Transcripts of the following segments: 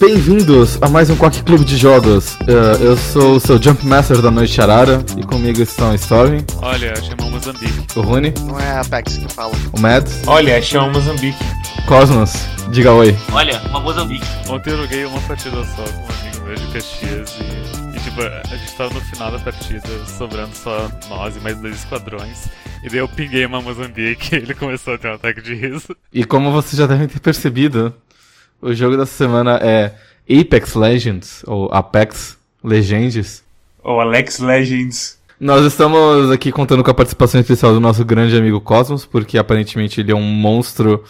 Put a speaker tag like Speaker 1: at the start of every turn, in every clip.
Speaker 1: Bem-vindos a mais um Quack Clube de Jogos. Uh, eu sou o seu Jump Master da Noite Arara e comigo estão Storm.
Speaker 2: Olha, chamou Moçambique.
Speaker 1: O Rune.
Speaker 3: Não é a Apex que fala.
Speaker 1: O Mads.
Speaker 4: Olha, chama Moçambique.
Speaker 1: Cosmos. Diga oi.
Speaker 5: Olha, uma Mozambique.
Speaker 2: Ontem eu joguei uma partida só com um amigo meu de Caxias e, e tipo, a gente tava no final da partida, sobrando só nós e mais dois esquadrões. E daí eu pinguei uma Mozambique e ele começou a ter um ataque de riso.
Speaker 1: E como vocês já devem ter percebido, o jogo dessa semana é Apex Legends, ou Apex Legends.
Speaker 4: Ou Alex Legends.
Speaker 1: Nós estamos aqui contando com a participação especial do nosso grande amigo Cosmos, porque aparentemente ele é um monstro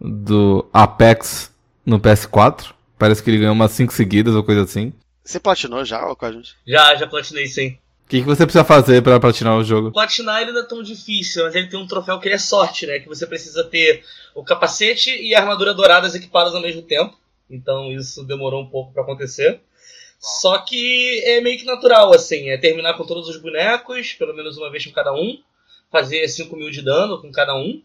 Speaker 1: do Apex no PS4. Parece que ele ganhou umas 5 seguidas ou coisa assim.
Speaker 3: Você platinou já, Cosmos?
Speaker 5: Já, já platinei sim.
Speaker 1: O que, que você precisa fazer pra platinar o jogo?
Speaker 5: Platinar ele não é tão difícil, mas ele tem um troféu que ele é sorte, né? Que você precisa ter o capacete e a armadura douradas equipadas ao mesmo tempo. Então isso demorou um pouco pra acontecer. Só que é meio que natural, assim. É terminar com todos os bonecos, pelo menos uma vez com cada um. Fazer 5 mil de dano com cada um.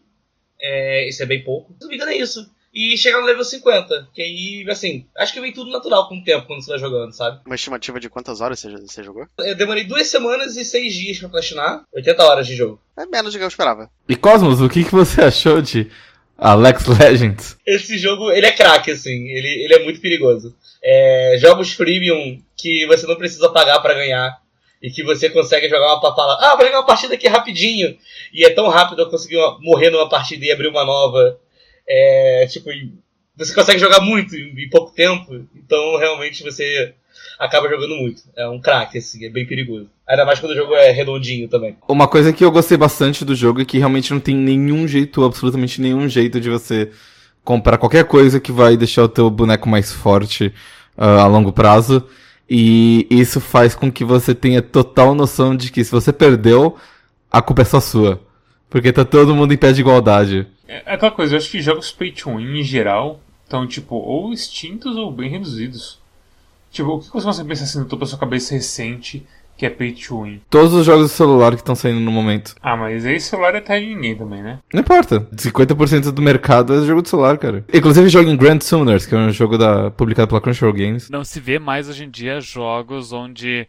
Speaker 5: É, isso é bem pouco. Se não me engano é isso. E chegar no level 50. Que aí, assim, acho que vem tudo natural com o tempo quando você vai jogando, sabe?
Speaker 3: Uma estimativa de quantas horas você, você jogou?
Speaker 5: Eu demorei duas semanas e seis dias pra platinar. 80 horas de jogo.
Speaker 3: É menos do que eu esperava.
Speaker 1: E Cosmos, o que, que você achou de Alex Legends?
Speaker 5: Esse jogo, ele é craque, assim. Ele, ele é muito perigoso. É, jogos freemium que você não precisa pagar pra ganhar. E que você consegue jogar uma papala. Ah, vou jogar uma partida aqui rapidinho. E é tão rápido eu conseguir uma- morrer numa partida e abrir uma nova. É, tipo, você consegue jogar muito em, pouco tempo. Então, realmente, você acaba jogando muito. É um craque, assim. É bem perigoso. Ainda mais quando o jogo é redondinho também.
Speaker 1: Uma coisa que eu gostei bastante do jogo é que realmente não tem nenhum jeito, absolutamente nenhum jeito de você comprar qualquer coisa que vai deixar o teu boneco mais forte ah, a longo prazo. E isso faz com que você tenha total noção de que se você perdeu, a culpa é só sua. Porque tá todo mundo em pé de igualdade.
Speaker 4: É aquela coisa, eu acho que jogos pay to win em geral estão, tipo, ou extintos ou bem reduzidos. Tipo, o que você pensa assim no topo da sua cabeça recente que é pay to win?
Speaker 1: Todos os jogos de celular que estão saindo no momento.
Speaker 4: Ah, mas aí celular é terra de ninguém também, né?
Speaker 1: Não importa. 50% do mercado é jogo de celular, cara. Inclusive jogo em Grand Summoners, que é um jogo da, publicado pela Crunchyroll Games.
Speaker 2: Não se vê mais hoje em dia jogos onde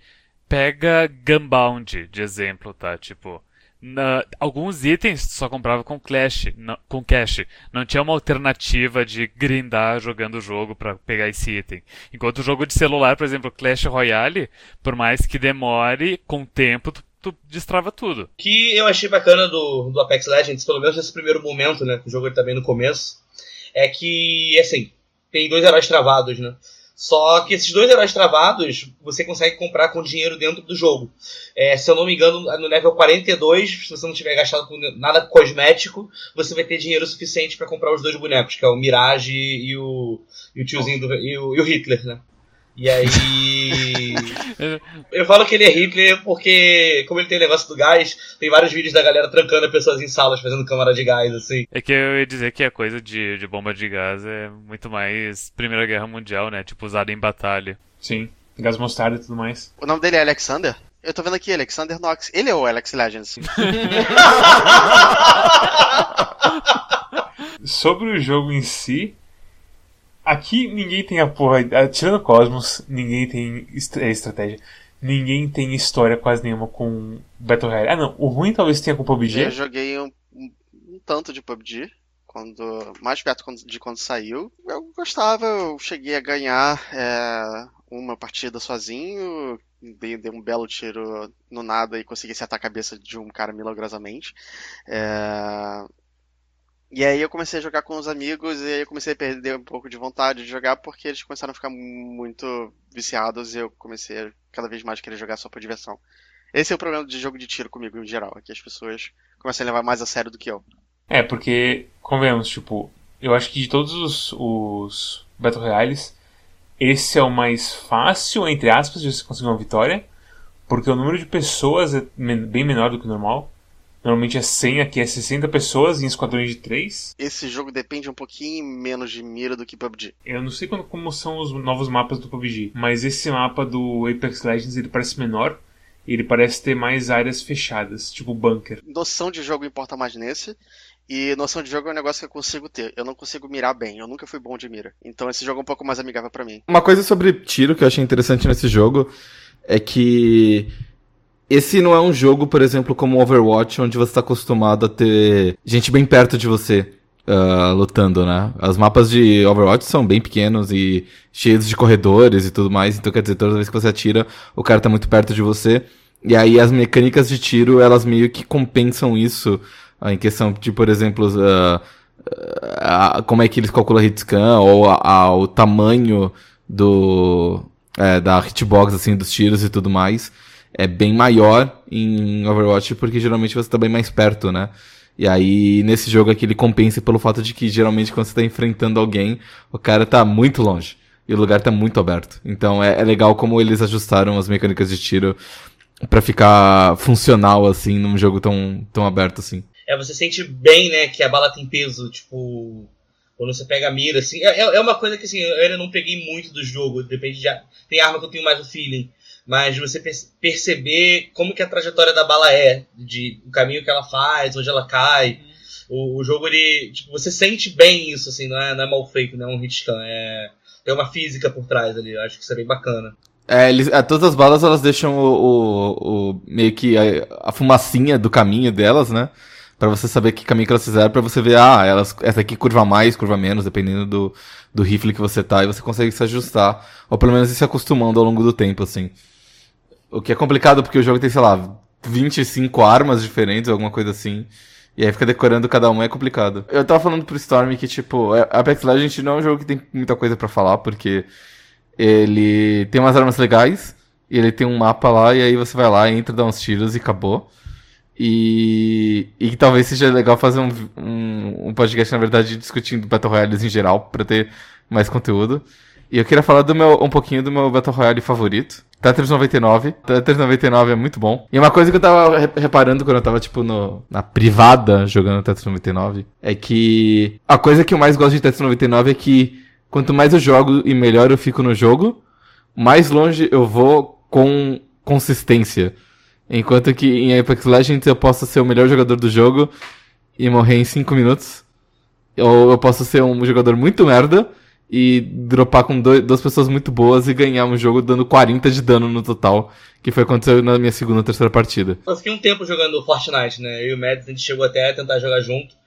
Speaker 2: pega Gunbound de exemplo, tá? Tipo, na- alguns itens só comprava com Clash, com cash. Não tinha uma alternativa de grindar jogando o jogo pra pegar esse item. Enquanto o jogo de celular, por exemplo, Clash Royale, por mais que demore, com o tempo tu, tu destrava tudo.
Speaker 5: O que eu achei bacana do, do Apex Legends, pelo menos nesse primeiro momento, né? que O jogo tá no começo. É que, assim, tem dois heróis travados, né? Só que esses dois heróis travados você consegue comprar com dinheiro dentro do jogo. É, se eu não me engano, no level 42, se você não tiver gastado com nada cosmético, você vai ter dinheiro suficiente pra comprar os dois bonecos, que é o Mirage e o, e o tiozinho do, e, o, e o Hitler, né? E aí. Eu falo que ele é Hitler porque, como ele tem o negócio do gás, tem vários vídeos da galera trancando pessoas em salas fazendo câmara de gás, assim.
Speaker 2: É que eu ia dizer que a coisa de, de bomba de gás é muito mais Primeira Guerra Mundial, né? Tipo, usada em batalha.
Speaker 4: Sim. Gás mostarda e tudo mais.
Speaker 3: O nome dele é Alexander? Eu tô vendo aqui, Alexander Knox. Ele é o Alex Legends.
Speaker 4: Sobre o jogo em si, aqui ninguém tem a porra. Tirando Cosmos, ninguém tem é, estratégia. Ninguém tem história quase nenhuma com Battle Royale. Ah, não. O ruim talvez tenha com PUBG.
Speaker 3: Eu joguei um, um- tanto de PUBG. Quando, mais perto de quando saiu. Eu gostava, eu cheguei a ganhar é, uma partida sozinho. Dei, dei um belo tiro no nada e consegui acertar a cabeça de um cara milagrosamente. É, E aí eu comecei a jogar com os amigos e aí eu comecei a perder um pouco de vontade de jogar porque eles começaram a ficar muito viciados e eu comecei a cada vez mais querer jogar só por diversão. Esse é o problema de jogo de tiro comigo em geral, é que as pessoas começam a levar mais a sério do que eu.
Speaker 4: É, porque, convenhamos, tipo, eu acho que de todos os, os Battle Royales, esse é o mais fácil, entre aspas, de você conseguir uma vitória, porque o número de pessoas é bem menor do que o normal. Normalmente é 100, aqui é 60 pessoas em esquadrões de 3.
Speaker 3: Esse jogo depende um pouquinho menos de mira do que PUBG.
Speaker 4: Eu não sei quando, como são os novos mapas do PUBG, mas esse mapa do Apex Legends ele parece menor, e ele parece ter mais áreas fechadas, tipo bunker.
Speaker 3: Noção de jogo importa mais nesse. E noção de jogo é um negócio que eu consigo ter. Eu não consigo mirar bem. Eu nunca fui bom de mira. Então esse jogo é um pouco mais amigável para mim.
Speaker 1: Uma coisa sobre tiro que eu achei interessante nesse jogo é que esse não é um jogo, por exemplo, como Overwatch, onde você está acostumado a ter gente bem perto de você uh, lutando, né? Os mapas de Overwatch são bem pequenos e cheios de corredores e tudo mais, então quer dizer, toda vez que você atira, o cara tá muito perto de você. E aí as mecânicas de tiro, elas meio que compensam isso, uh, em questão de, por exemplo, uh, como é que eles calculam a hitscan, ou o tamanho do, é, da hitbox, assim, dos tiros e tudo mais, é bem maior em Overwatch, porque geralmente você tá bem mais perto, né? E aí, nesse jogo aqui, ele compensa pelo fato de que, geralmente, quando você tá enfrentando alguém, o cara tá muito longe. E o lugar tá muito aberto. Então, é, é legal como eles ajustaram as mecânicas de tiro para ficar funcional, assim, num jogo tão, tão aberto, assim.
Speaker 5: É, você sente bem, né, que a bala tem peso, tipo... Quando você pega a mira, assim... É, é, é uma coisa que, assim, eu ainda não peguei muito do jogo, depende de... Tem arma que eu tenho mais o feeling mas você perceber como que a trajetória da bala é, de o caminho que ela faz, onde ela cai. O, o jogo ele, tipo, você sente bem isso assim, não é, não é mal feito, não é um hit scan, é tem uma física por trás ali, eu acho que isso é bem bacana.
Speaker 1: É, eles, é, todas as balas elas deixam o, o, o meio que a, a, fumacinha do caminho delas, né? Pra você saber que caminho que elas fizeram, pra você ver, ah, elas, essa aqui curva mais, curva menos, dependendo do, do rifle que você tá, e você consegue se ajustar, ou pelo menos ir se acostumando ao longo do tempo, assim. O que é complicado porque o jogo tem, sei lá, 25 armas diferentes, alguma coisa assim. E aí fica decorando cada uma é complicado. Eu tava falando pro Storm que, tipo, é, Apex Legends não é um jogo que tem muita coisa para falar, porque ele tem umas armas legais, e ele tem um mapa lá, e aí você vai lá, entra, dá uns tiros e acabou. E, e talvez seja legal fazer um, um, um podcast, na verdade, discutindo Battle Royales em geral, para ter mais conteúdo. E eu queria falar do meu, um pouquinho do meu Battle Royale favorito. Tetris 99. Tetris 99 é muito bom. E uma coisa que eu tava reparando quando eu tava, tipo, no, na privada jogando Tetris 99 é que a coisa que eu mais gosto de Tetris 99 é que quanto mais eu jogo e melhor eu fico no jogo, mais longe eu vou com consistência. Enquanto que em Apex Legends eu posso ser o melhor jogador do jogo e morrer em 5 minutos. Ou eu posso ser um jogador muito merda e dropar com dois, duas pessoas muito boas e ganhar um jogo dando 40 de dano no total, que foi aconteceu na minha segunda ou terceira partida.
Speaker 5: Eu fiquei um tempo jogando Fortnite, né? Eu e o Mads, a gente chegou até a tentar jogar junto.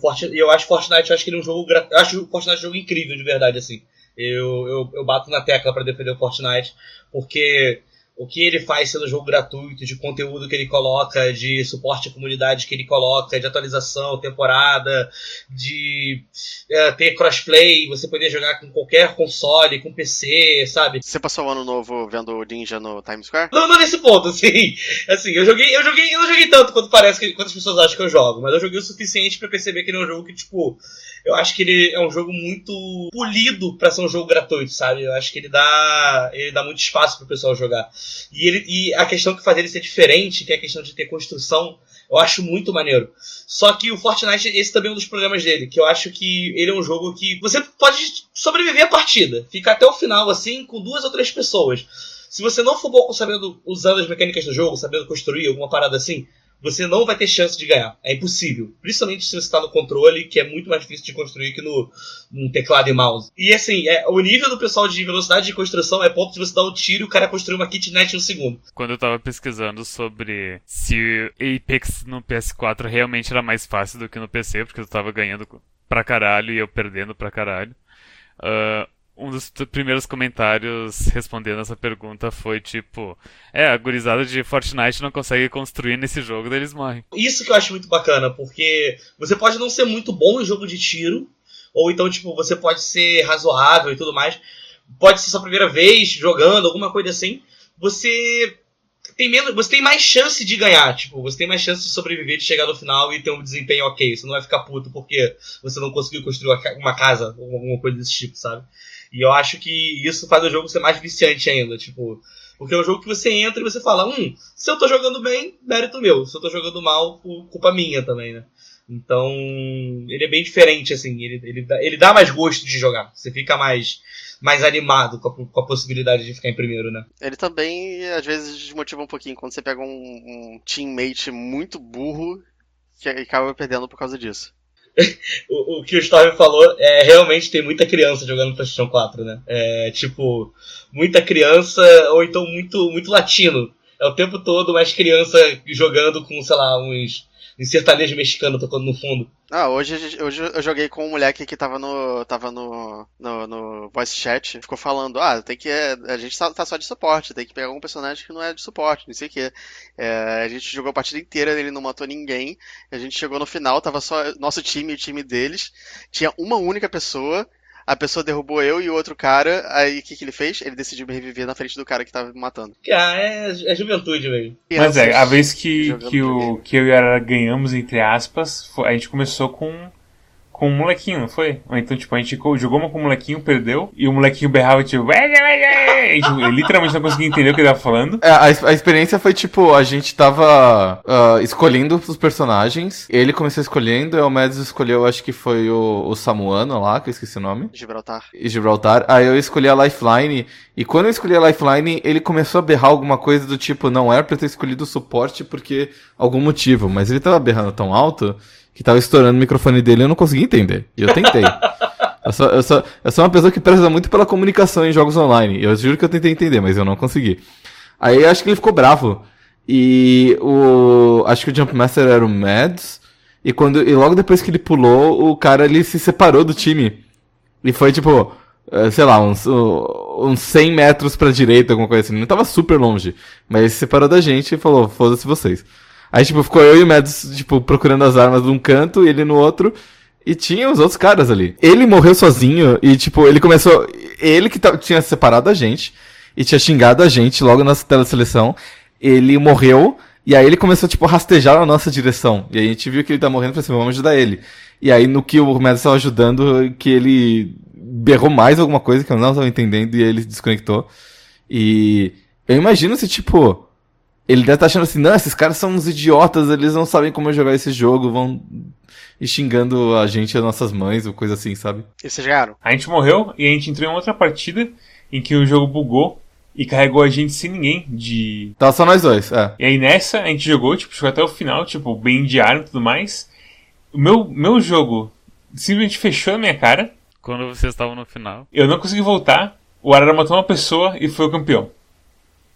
Speaker 5: Fortnite, eu acho Fortnite, eu acho que ele é um jogo, eu acho Fortnite um jogo incrível de verdade assim. Eu, eu, eu bato na tecla para defender o Fortnite, porque o que ele faz sendo jogo gratuito, de conteúdo que ele coloca, de suporte à comunidade que ele coloca, de atualização, temporada, de é, ter crossplay, você poder jogar com qualquer console, com PC, sabe?
Speaker 3: Você passou o ano novo vendo o Ninja no Times Square?
Speaker 5: Não, não nesse ponto, assim. Assim, eu joguei, eu joguei, eu não joguei tanto quanto parece que quantas pessoas acham que eu jogo, mas eu joguei o suficiente para perceber que ele é um jogo que, tipo, eu acho que ele é um jogo muito polido para ser um jogo gratuito, sabe? Eu acho que ele dá, ele dá muito espaço pro pessoal jogar. E, ele, e a questão que faz ele ser diferente, que é a questão de ter construção, eu acho muito maneiro. Só que o Fortnite, esse também é um dos problemas dele, que eu acho que ele é um jogo que você pode sobreviver a partida, ficar até o final assim com duas ou três pessoas. Se você não for bom sabendo usando as mecânicas do jogo, sabendo construir alguma parada assim, você não vai ter chance de ganhar. É impossível. Principalmente se você está no controle, que é muito mais difícil de construir que no, no teclado e mouse. E assim, é, o nível do pessoal de velocidade de construção é ponto de você dar um tiro e o cara construir uma kitnet em um segundo.
Speaker 2: Quando eu tava pesquisando sobre se Apex no PS4 realmente era mais fácil do que no PC, porque eu tava ganhando pra caralho e eu perdendo pra caralho. Uh, um dos primeiros comentários respondendo essa pergunta foi tipo: É, a gurizada de Fortnite não consegue construir nesse jogo, daí eles morrem.
Speaker 5: Isso que eu acho muito bacana, porque você pode não ser muito bom em jogo de tiro, ou então, tipo, você pode ser razoável e tudo mais. Pode ser sua primeira vez jogando, alguma coisa assim. Você tem menos, você tem mais chance de ganhar, tipo, você tem mais chance de sobreviver, de chegar no final e ter um desempenho ok. Você não vai ficar puto porque você não conseguiu construir uma casa ou alguma coisa desse tipo, sabe? E eu acho que isso faz o jogo ser mais viciante ainda, tipo. Porque é um jogo que você entra e você fala, hum, se eu tô jogando bem, mérito meu. Se eu tô jogando mal, culpa minha também, né? Então, ele é bem diferente, assim, ele, ele, dá, ele dá mais gosto de jogar. Você fica mais, mais animado com a, com a possibilidade de ficar em primeiro, né?
Speaker 3: Ele também, às vezes, desmotiva um pouquinho quando você pega um, um teammate muito burro que acaba perdendo por causa disso.
Speaker 5: o, o, que o Storm falou é realmente tem muita criança jogando PlayStation 4, né? É tipo, muita criança, ou então muito, muito latino. É o tempo todo mais criança jogando com, sei lá, uns em sertanejo mexicano tocando no fundo.
Speaker 3: Ah, hoje, hoje eu joguei com um moleque que tava no. tava no. no, no voice chat, ficou falando, ah, tem que. A gente tá, tá, só de suporte, tem que pegar um personagem que não é de suporte, não sei o que. É, a gente jogou a partida inteira, ele não matou ninguém. A gente chegou no final, tava só nosso time e o time deles. Tinha uma única pessoa a pessoa derrubou eu e o outro cara, aí o que, que ele fez? Ele decidiu me reviver na frente do cara que tava me matando.
Speaker 5: Ah, é, é juventude, velho.
Speaker 4: Mas é, a vez que, que, o, que eu e a Arara ganhamos, entre aspas, a gente começou com com um molequinho, não foi? Ou então, tipo, a gente jogou uma com o molequinho, perdeu, e o molequinho berrava, tipo, eu literalmente não conseguia entender o que ele tava falando.
Speaker 1: É, a, a, experiência foi, tipo, a gente tava uh, escolhendo os personagens, ele começou escolhendo, e o Mads escolheu, acho que foi o, o Samuano lá, que eu esqueci o nome.
Speaker 3: Gibraltar.
Speaker 1: E Gibraltar. Aí eu escolhi a Lifeline, e quando eu escolhi a Lifeline, ele começou a berrar alguma coisa do tipo, não era pra eu ter escolhido o suporte porque algum motivo, mas ele tava berrando tão alto que tava estourando o microfone dele e eu não conseguia entender. E eu tentei. eu, sou, eu, sou, eu sou uma pessoa que preza muito pela comunicação em jogos online. Eu juro que eu tentei entender, mas eu não consegui. Aí acho que ele ficou bravo. E o. Acho que o Jumpmaster era o Mads. E, quando, e logo depois que ele pulou, o cara ele se separou do time. E foi tipo, eh, sei lá, uns, uns 100 metros pra direita, alguma coisa assim. Não tava super longe. Mas ele se separou da gente e falou: foda-se vocês. Aí, tipo, ficou eu e o Mads, tipo, procurando as armas num canto e ele no outro. E tinha os outros caras ali. Ele morreu sozinho e, tipo, ele começou. Ele que tinha separado a gente e tinha xingado a gente logo na teleseleção. Ele morreu e aí ele começou, tipo, a rastejar na nossa direção. E aí a gente viu que ele tá morrendo e falou assim, vamos ajudar ele. E aí no que o Mads estava ajudando, que ele berrou mais alguma coisa que eu não estava entendendo e ele desconectou. E eu imagino se, tipo, ele deve estar tá achando assim, não, esses caras são uns idiotas, eles não sabem como jogar esse jogo, vão e xingando a gente, as nossas mães, ou coisa assim, sabe?
Speaker 3: E vocês jogaram?
Speaker 4: A gente morreu e a gente entrou em outra partida em que o jogo bugou e carregou a gente sem ninguém de.
Speaker 1: Tava só nós dois, é.
Speaker 4: E aí nessa a gente jogou, tipo, chegou até o final, tipo, bem de arma e tudo mais. O meu, meu jogo simplesmente fechou na minha cara.
Speaker 2: Quando vocês estavam no final.
Speaker 4: Eu não consegui voltar. O Arara matou uma pessoa e foi o campeão.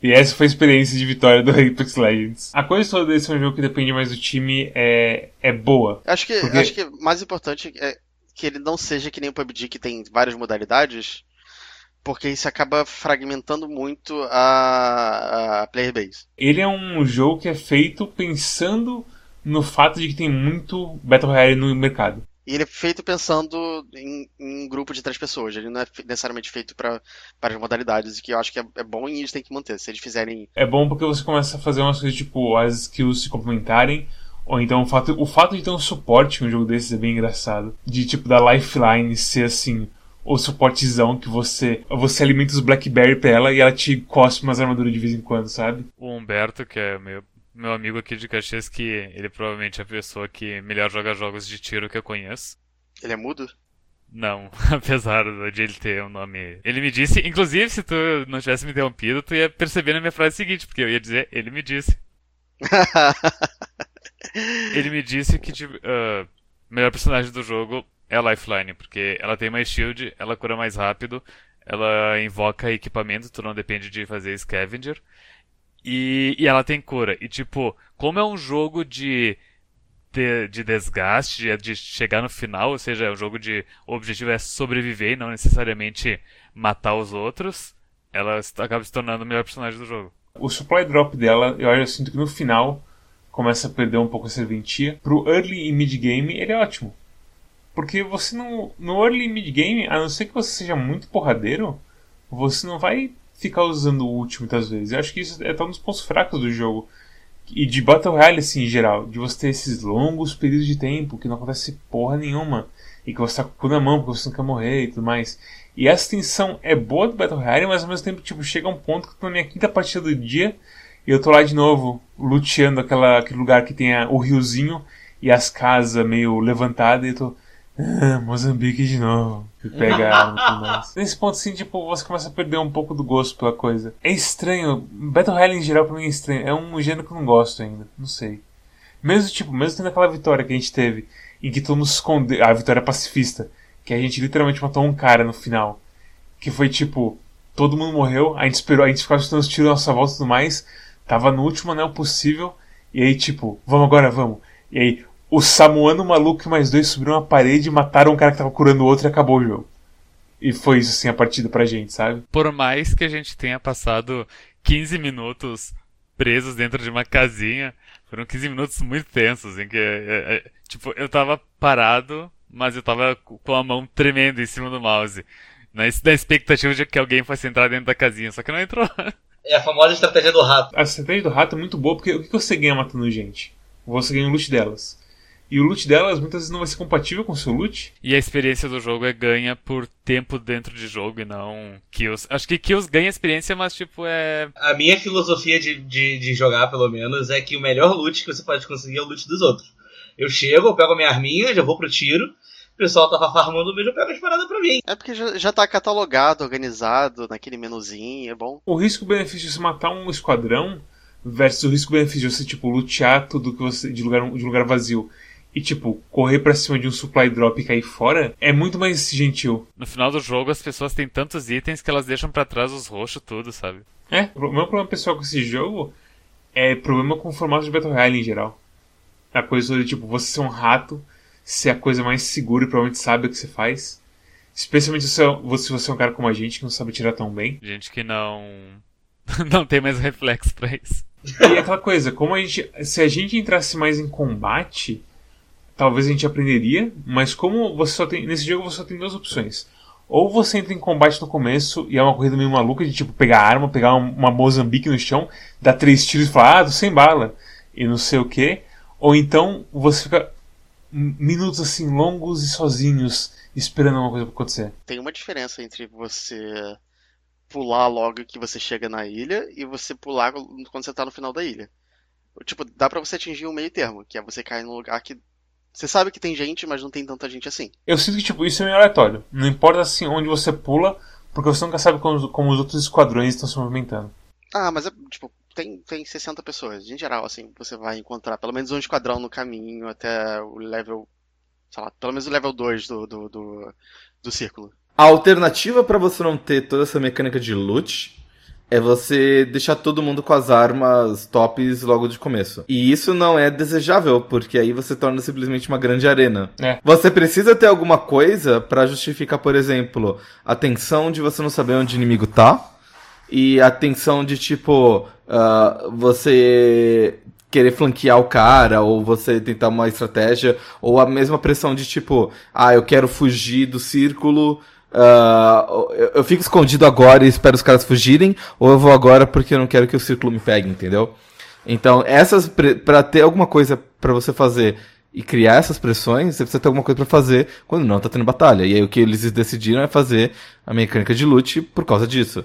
Speaker 4: E essa foi a experiência de vitória do Apex Legends. A coisa toda desse é um jogo que depende mais do time é, é boa.
Speaker 3: Acho que, porque... acho que mais importante é que ele não seja que nem o PUBG que tem várias modalidades, porque isso acaba fragmentando muito a, a player base.
Speaker 4: Ele é um jogo que é feito pensando no fato de que tem muito Battle Royale no mercado.
Speaker 3: E ele é feito pensando em, em um grupo de três pessoas. Ele não é necessariamente feito para várias modalidades, que eu acho que é, é, bom e eles têm que manter. Se eles fizerem.
Speaker 4: É bom porque você começa a fazer umas coisas tipo as skills se complementarem. Ou então o fato, o fato de ter um suporte em um jogo desses é bem engraçado. De tipo da lifeline ser assim. O suportezão que você. Você alimenta os Blackberry pra ela e ela te cospe umas armaduras de vez em quando, sabe?
Speaker 2: O Humberto, que é meu meu amigo aqui de Caxias, que ele provavelmente é a pessoa que melhor joga jogos de tiro que eu conheço.
Speaker 3: Ele é mudo?
Speaker 2: Não, apesar de ele ter um nome. Ele me disse, inclusive, se tu não tivesse me interrompido, tu ia perceber na minha frase seguinte, porque eu ia dizer, ele me disse. ele me disse que tipo, uh, o melhor personagem do jogo é a Lifeline, porque ela tem mais shield, ela cura mais rápido, ela invoca equipamento, tu não depende de fazer scavenger. E, e ela tem cura. E tipo, como é um jogo de, de, de desgaste, de, chegar no final, ou seja, é um jogo de. O objetivo é sobreviver e não necessariamente matar os outros, ela acaba se tornando o melhor personagem do jogo.
Speaker 4: O supply drop dela, eu, eu sinto que no final começa a perder um pouco a serventia. Pro early e mid game, ele é ótimo. Porque você não. No early e mid game, a não ser que você seja muito porradeiro, você não vai ficar usando o ult muitas vezes. Eu acho que isso é um dos pontos fracos do jogo. E de Battle Royale, assim, em geral. De você ter esses longos períodos de tempo que não acontece porra nenhuma. E que você tá com o cu na mão porque você não quer morrer e tudo mais. E essa tensão é boa do Battle Royale, mas ao mesmo tempo, tipo, chega um ponto que eu tô na minha quinta partida do dia e eu tô lá de novo, luteando aquela, aquele lugar que tem a, o riozinho e as casas meio levantadas e eu tô. Ah, Moçambique de novo. Que pega a arma mais. Nesse ponto, assim, tipo, você começa a perder um pouco do gosto pela coisa. É estranho. Battle Royale em geral pra mim é estranho. É um gênero que eu não gosto ainda. Não sei. Mesmo, tipo, mesmo tendo aquela vitória que a gente teve em que todo mundo se esconde a vitória pacifista, que a gente literalmente matou um cara no final, que foi tipo, todo mundo morreu, a gente esperou, a gente ficava escutando os tiros à nossa volta e tudo mais, tava no último anel possível, e aí tipo, vamos agora, vamos. E aí, o Samuano maluco e mais dois subiram uma parede, mataram um cara que tava curando o outro e acabou o jogo. E foi isso assim a partida pra gente, sabe?
Speaker 2: Por mais que a gente tenha passado 15 minutos presos dentro de uma casinha, foram 15 minutos muito tensos, em que, é, é, tipo, eu tava parado, mas eu tava com a mão tremendo em cima do mouse. Na, na expectativa de que alguém fosse entrar dentro da casinha, só que não entrou.
Speaker 5: É a famosa estratégia do rato.
Speaker 4: A estratégia do rato é muito boa, porque o que você ganha matando gente? Você ganha o loot delas. E o loot delas muitas vezes não vai ser compatível com o seu loot.
Speaker 2: E a experiência do jogo é ganha por tempo dentro de jogo e não kills. Acho que kills ganha experiência, mas tipo é.
Speaker 5: A minha filosofia de, de, de jogar, pelo menos, é que o melhor loot que você pode conseguir é o loot dos outros. Eu chego, eu pego a minha arminha, já vou pro tiro. O pessoal tava farmando mesmo, eu pego as paradas pra mim.
Speaker 3: É porque já, já tá catalogado, organizado, naquele menuzinho, é bom.
Speaker 4: O risco-benefício de você matar um esquadrão versus o risco-benefício de você, tipo, lutear tudo que você, de, lugar, de lugar vazio e, tipo, correr pra cima de um supply drop e cair fora é muito mais gentil.
Speaker 2: No final do jogo, as pessoas têm tantos itens que elas deixam para trás os roxos tudo, sabe?
Speaker 4: É, o meu problema pessoal com esse jogo é problema com o formato de Battle Royale em geral. A coisa de, tipo, você ser um rato, ser a coisa mais segura e provavelmente sabe o que você faz. Especialmente se você é um cara como a gente que não sabe tirar tão bem.
Speaker 2: Gente que não. não tem mais reflexo pra isso.
Speaker 4: E aquela coisa, como a gente. Se a gente entrasse mais em combate, talvez a gente aprenderia, mas como você só tem. Nesse jogo você só tem duas opções. Ou você entra em combate no começo e é uma corrida meio maluca de tipo pegar arma, pegar uma Mozambique no chão, dar três tiros e falar, ah, tô sem bala, e não sei o que. Ou então você fica minutos assim longos e sozinhos esperando alguma coisa acontecer.
Speaker 3: Tem uma diferença entre você pular logo que você chega na ilha e você pular quando você tá no final da ilha. Tipo, dá pra você atingir um meio termo, que é você cair num lugar que você sabe que tem gente, mas não tem tanta gente assim.
Speaker 4: Eu sinto que, tipo, isso é meio aleatório. Não importa, assim, onde você pula, porque você nunca sabe como, como os outros esquadrões estão se movimentando.
Speaker 3: Ah, mas é, tipo, tem, tem 60 pessoas. Em geral, assim, você vai encontrar pelo menos um esquadrão no caminho até o level, sei lá, pelo menos o level 2 do, do, do, do círculo.
Speaker 1: A alternativa para você não ter toda essa mecânica de loot é você deixar todo mundo com as armas tops logo de começo. E isso não é desejável, porque aí você torna simplesmente uma grande arena.
Speaker 4: É.
Speaker 1: Você precisa ter alguma coisa para justificar, por exemplo, a tensão de você não saber onde o inimigo tá. E a tensão de tipo. Uh, você querer flanquear o cara, ou você tentar uma estratégia, ou a mesma pressão de tipo, ah, eu quero fugir do círculo, Uh, eu, fico escondido agora e espero os caras fugirem, ou eu vou agora porque eu não quero que o círculo me pegue, entendeu? Então, essas para ter alguma coisa para você fazer e criar essas pressões, você precisa ter alguma coisa para fazer quando não tá tendo batalha. E aí o que eles decidiram é fazer a mecânica de loot por causa disso.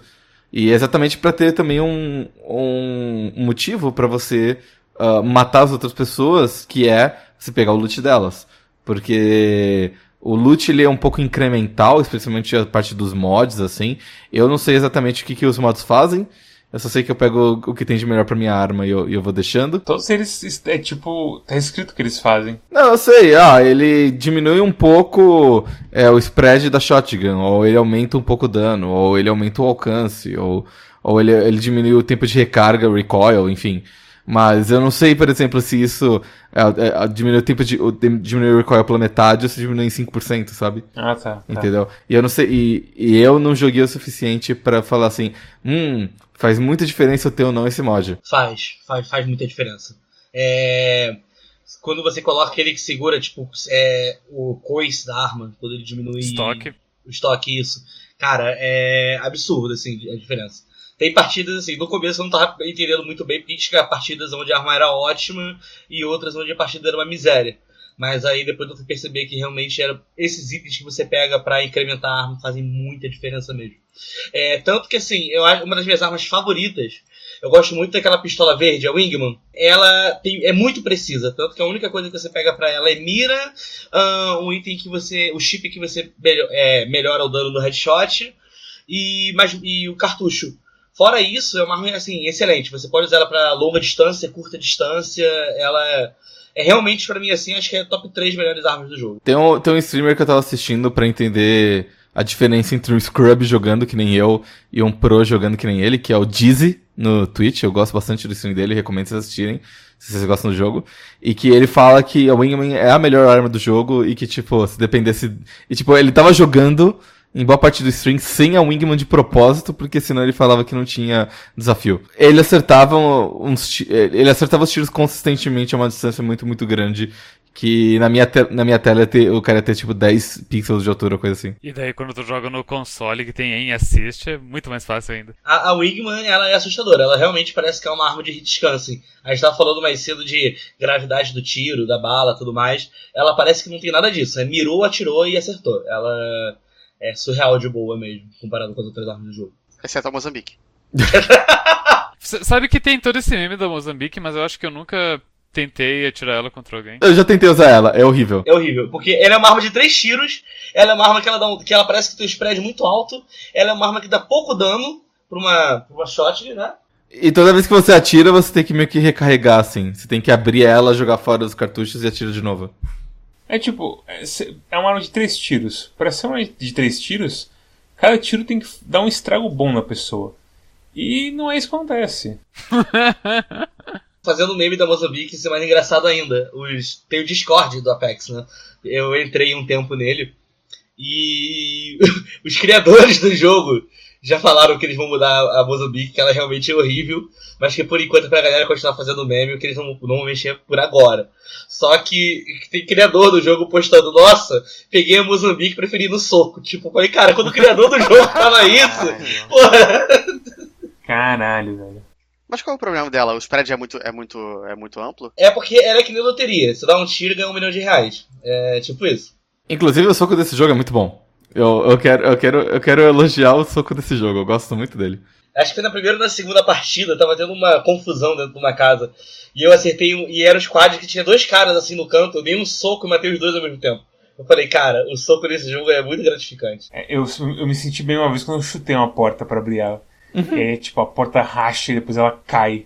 Speaker 1: E é exatamente para ter também um, um motivo para você uh, matar as outras pessoas, que é você pegar o loot delas. Porque o loot ele é um pouco incremental, especialmente a parte dos mods, assim. Eu não sei exatamente o que, que os mods fazem. Eu só sei que eu pego o que tem de melhor pra minha arma e eu, e eu vou deixando.
Speaker 4: Todos eles, é tipo, tá escrito que eles fazem.
Speaker 1: Não, eu sei. Ah, ele diminui um pouco é, o spread da shotgun, ou ele aumenta um pouco o dano, ou ele aumenta o alcance, ou, ou ele, ele diminui o tempo de recarga, recoil, enfim. Mas eu não sei, por exemplo, se isso é, é, diminui o tempo de. O, diminui o recoil pela metade ou se diminui em 5%, sabe?
Speaker 4: Ah, tá. tá.
Speaker 1: Entendeu? Tá. E eu não sei. E, e eu não joguei o suficiente para falar assim. Hum, faz muita diferença eu ter ou não esse mod.
Speaker 5: Faz, faz, faz muita diferença. É. Quando você coloca aquele que segura, tipo, é, o coice da arma, quando ele diminui.
Speaker 2: Estoque.
Speaker 5: O estoque, isso. Cara, é absurdo, assim, a diferença. Tem partidas assim, no começo eu não tava entendendo muito bem, porque tinha partidas onde a arma era ótima e outras onde a partida era uma miséria. Mas aí depois eu fui perceber que realmente era esses itens que você pega para incrementar a arma fazem muita diferença mesmo. É, tanto que assim, eu acho uma das minhas armas favoritas. Eu gosto muito daquela pistola verde, a Wingman. Ela tem, é muito precisa, tanto que a única coisa que você pega para ela é mira, uh, um item que você, o chip que você melhor, é, melhora o dano no headshot e, mas, e o cartucho. Fora isso, é uma arma assim, excelente. Você pode usar ela para longa distância, curta distância. Ela é, é realmente, pra mim, assim, acho que é top 3 melhores armas do jogo.
Speaker 1: Tem um, tem um streamer que eu tava assistindo pra entender a diferença entre um Scrub jogando que nem eu e um Pro jogando que nem ele, que é o Dizzy no Twitch. Eu gosto bastante do stream dele, recomendo vocês assistirem, se vocês gostam do jogo. E que ele fala que a Wingman é a melhor arma do jogo e que, tipo, se dependesse. E, tipo, ele tava jogando em boa parte do stream sem a Wingman de propósito, porque senão ele falava que não tinha desafio. Ele acertava uns, ele acertava os tiros consistentemente a uma distância muito, muito grande. Que na minha, te na minha tela ter, o cara ia ter tipo 10 pixels de altura, coisa assim.
Speaker 2: E daí quando tu joga no console que tem em assist, é muito mais fácil ainda.
Speaker 5: A, a Wingman, ela é assustadora. Ela realmente parece que é uma arma de hit scan, A gente tava falando mais cedo de gravidade do tiro, da bala, tudo mais. Ela parece que não tem nada disso. É mirou, atirou e acertou. Ela é surreal de boa mesmo, comparado com as outras armas do jogo.
Speaker 3: Exceto a Moçambique.
Speaker 2: Sabe que tem todo esse meme da Moçambique, mas eu acho que eu nunca tentei atirar ela contra alguém.
Speaker 1: Eu já tentei usar ela, é horrível.
Speaker 5: É horrível, porque ela é uma arma de três tiros, ela é uma arma que ela, dá um, que ela parece que tem um spread muito alto, ela é uma arma que dá pouco dano pra uma, pra uma shot, né?
Speaker 1: E toda vez que você atira, você tem que meio que recarregar, assim. Você tem que abrir ela, jogar fora os cartuchos e atira de novo.
Speaker 4: É tipo, é, é uma arma de três tiros. Para ser uma de três tiros, cada tiro tem que dar um estrago bom na pessoa. E não é isso que acontece.
Speaker 5: Fazendo o meme da Mozambique, isso é mais engraçado ainda. Os... Tem o Discord do Apex, né? Eu entrei um tempo nele. E os criadores do jogo já falaram que eles vão mudar a Mozambique, que ela realmente é horrível, mas que por enquanto pra galera continuar fazendo meme, que eles não, não vão mexer por agora. Só que tem criador do jogo postando, nossa, peguei a Mozambique preferi no soco. Tipo, falei, cara, quando o criador do jogo fala isso, porra.
Speaker 4: Caralho, velho.
Speaker 3: Mas qual é o problema dela? O spread é muito, é muito, é muito amplo?
Speaker 5: É porque ela é que nem loteria. Você dá um tiro e ganha um milhão de reais. É tipo isso.
Speaker 1: Inclusive, o soco desse jogo é muito bom. Eu, eu, quero, eu, quero, eu quero elogiar o soco desse jogo, eu gosto muito dele.
Speaker 5: Acho que foi na primeira ou na segunda partida, tava tendo uma confusão dentro de uma casa. E eu acertei, um, e era o squad que tinha dois caras assim no canto, eu dei um soco e matei os dois ao mesmo tempo. Eu falei, cara, o soco nesse jogo é muito gratificante.
Speaker 4: É, eu, eu me senti bem uma vez quando eu chutei uma porta para abrir ela. Uhum. É tipo, a porta racha e depois ela cai.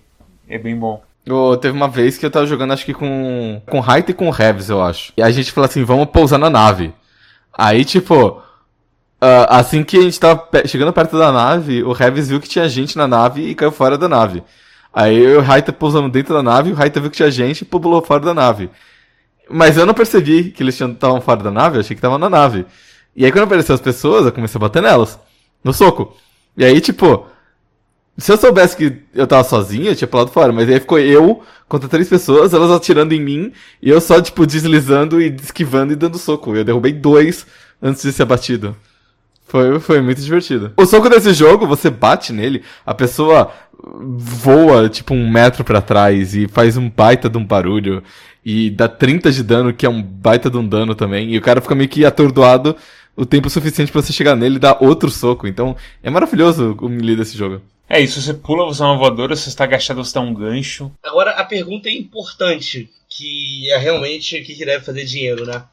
Speaker 4: É bem bom.
Speaker 1: Oh, teve uma vez que eu tava jogando, acho que com com Raita e com Revs, eu acho. E a gente falou assim, vamos pousar na nave. Aí, tipo, Uh, assim que a gente tava chegando perto da nave, o Revis viu que tinha gente na nave e caiu fora da nave. Aí o Raita pousando dentro da nave, o Raita viu que tinha gente e pulou fora da nave. Mas eu não percebi que eles estavam fora da nave, eu achei que estavam na nave. E aí quando apareceu as pessoas, eu comecei a bater nelas. No soco. E aí, tipo, se eu soubesse que eu tava sozinho, eu tinha pulado fora. Mas aí ficou eu contra três pessoas, elas atirando em mim, e eu só, tipo, deslizando e esquivando e dando soco. Eu derrubei dois antes de ser abatido. Foi, foi muito divertido. O soco desse jogo, você bate nele, a pessoa voa tipo um metro para trás e faz um baita de um barulho e dá 30 de dano, que é um baita de um dano também, e o cara fica meio que atordoado o tempo suficiente para você chegar nele e dar outro soco. Então é maravilhoso o melee desse jogo.
Speaker 4: É isso, você pula, você é uma voadora, você está agachado, você dá um gancho.
Speaker 5: Agora a pergunta é importante, que é realmente o que deve fazer dinheiro, né?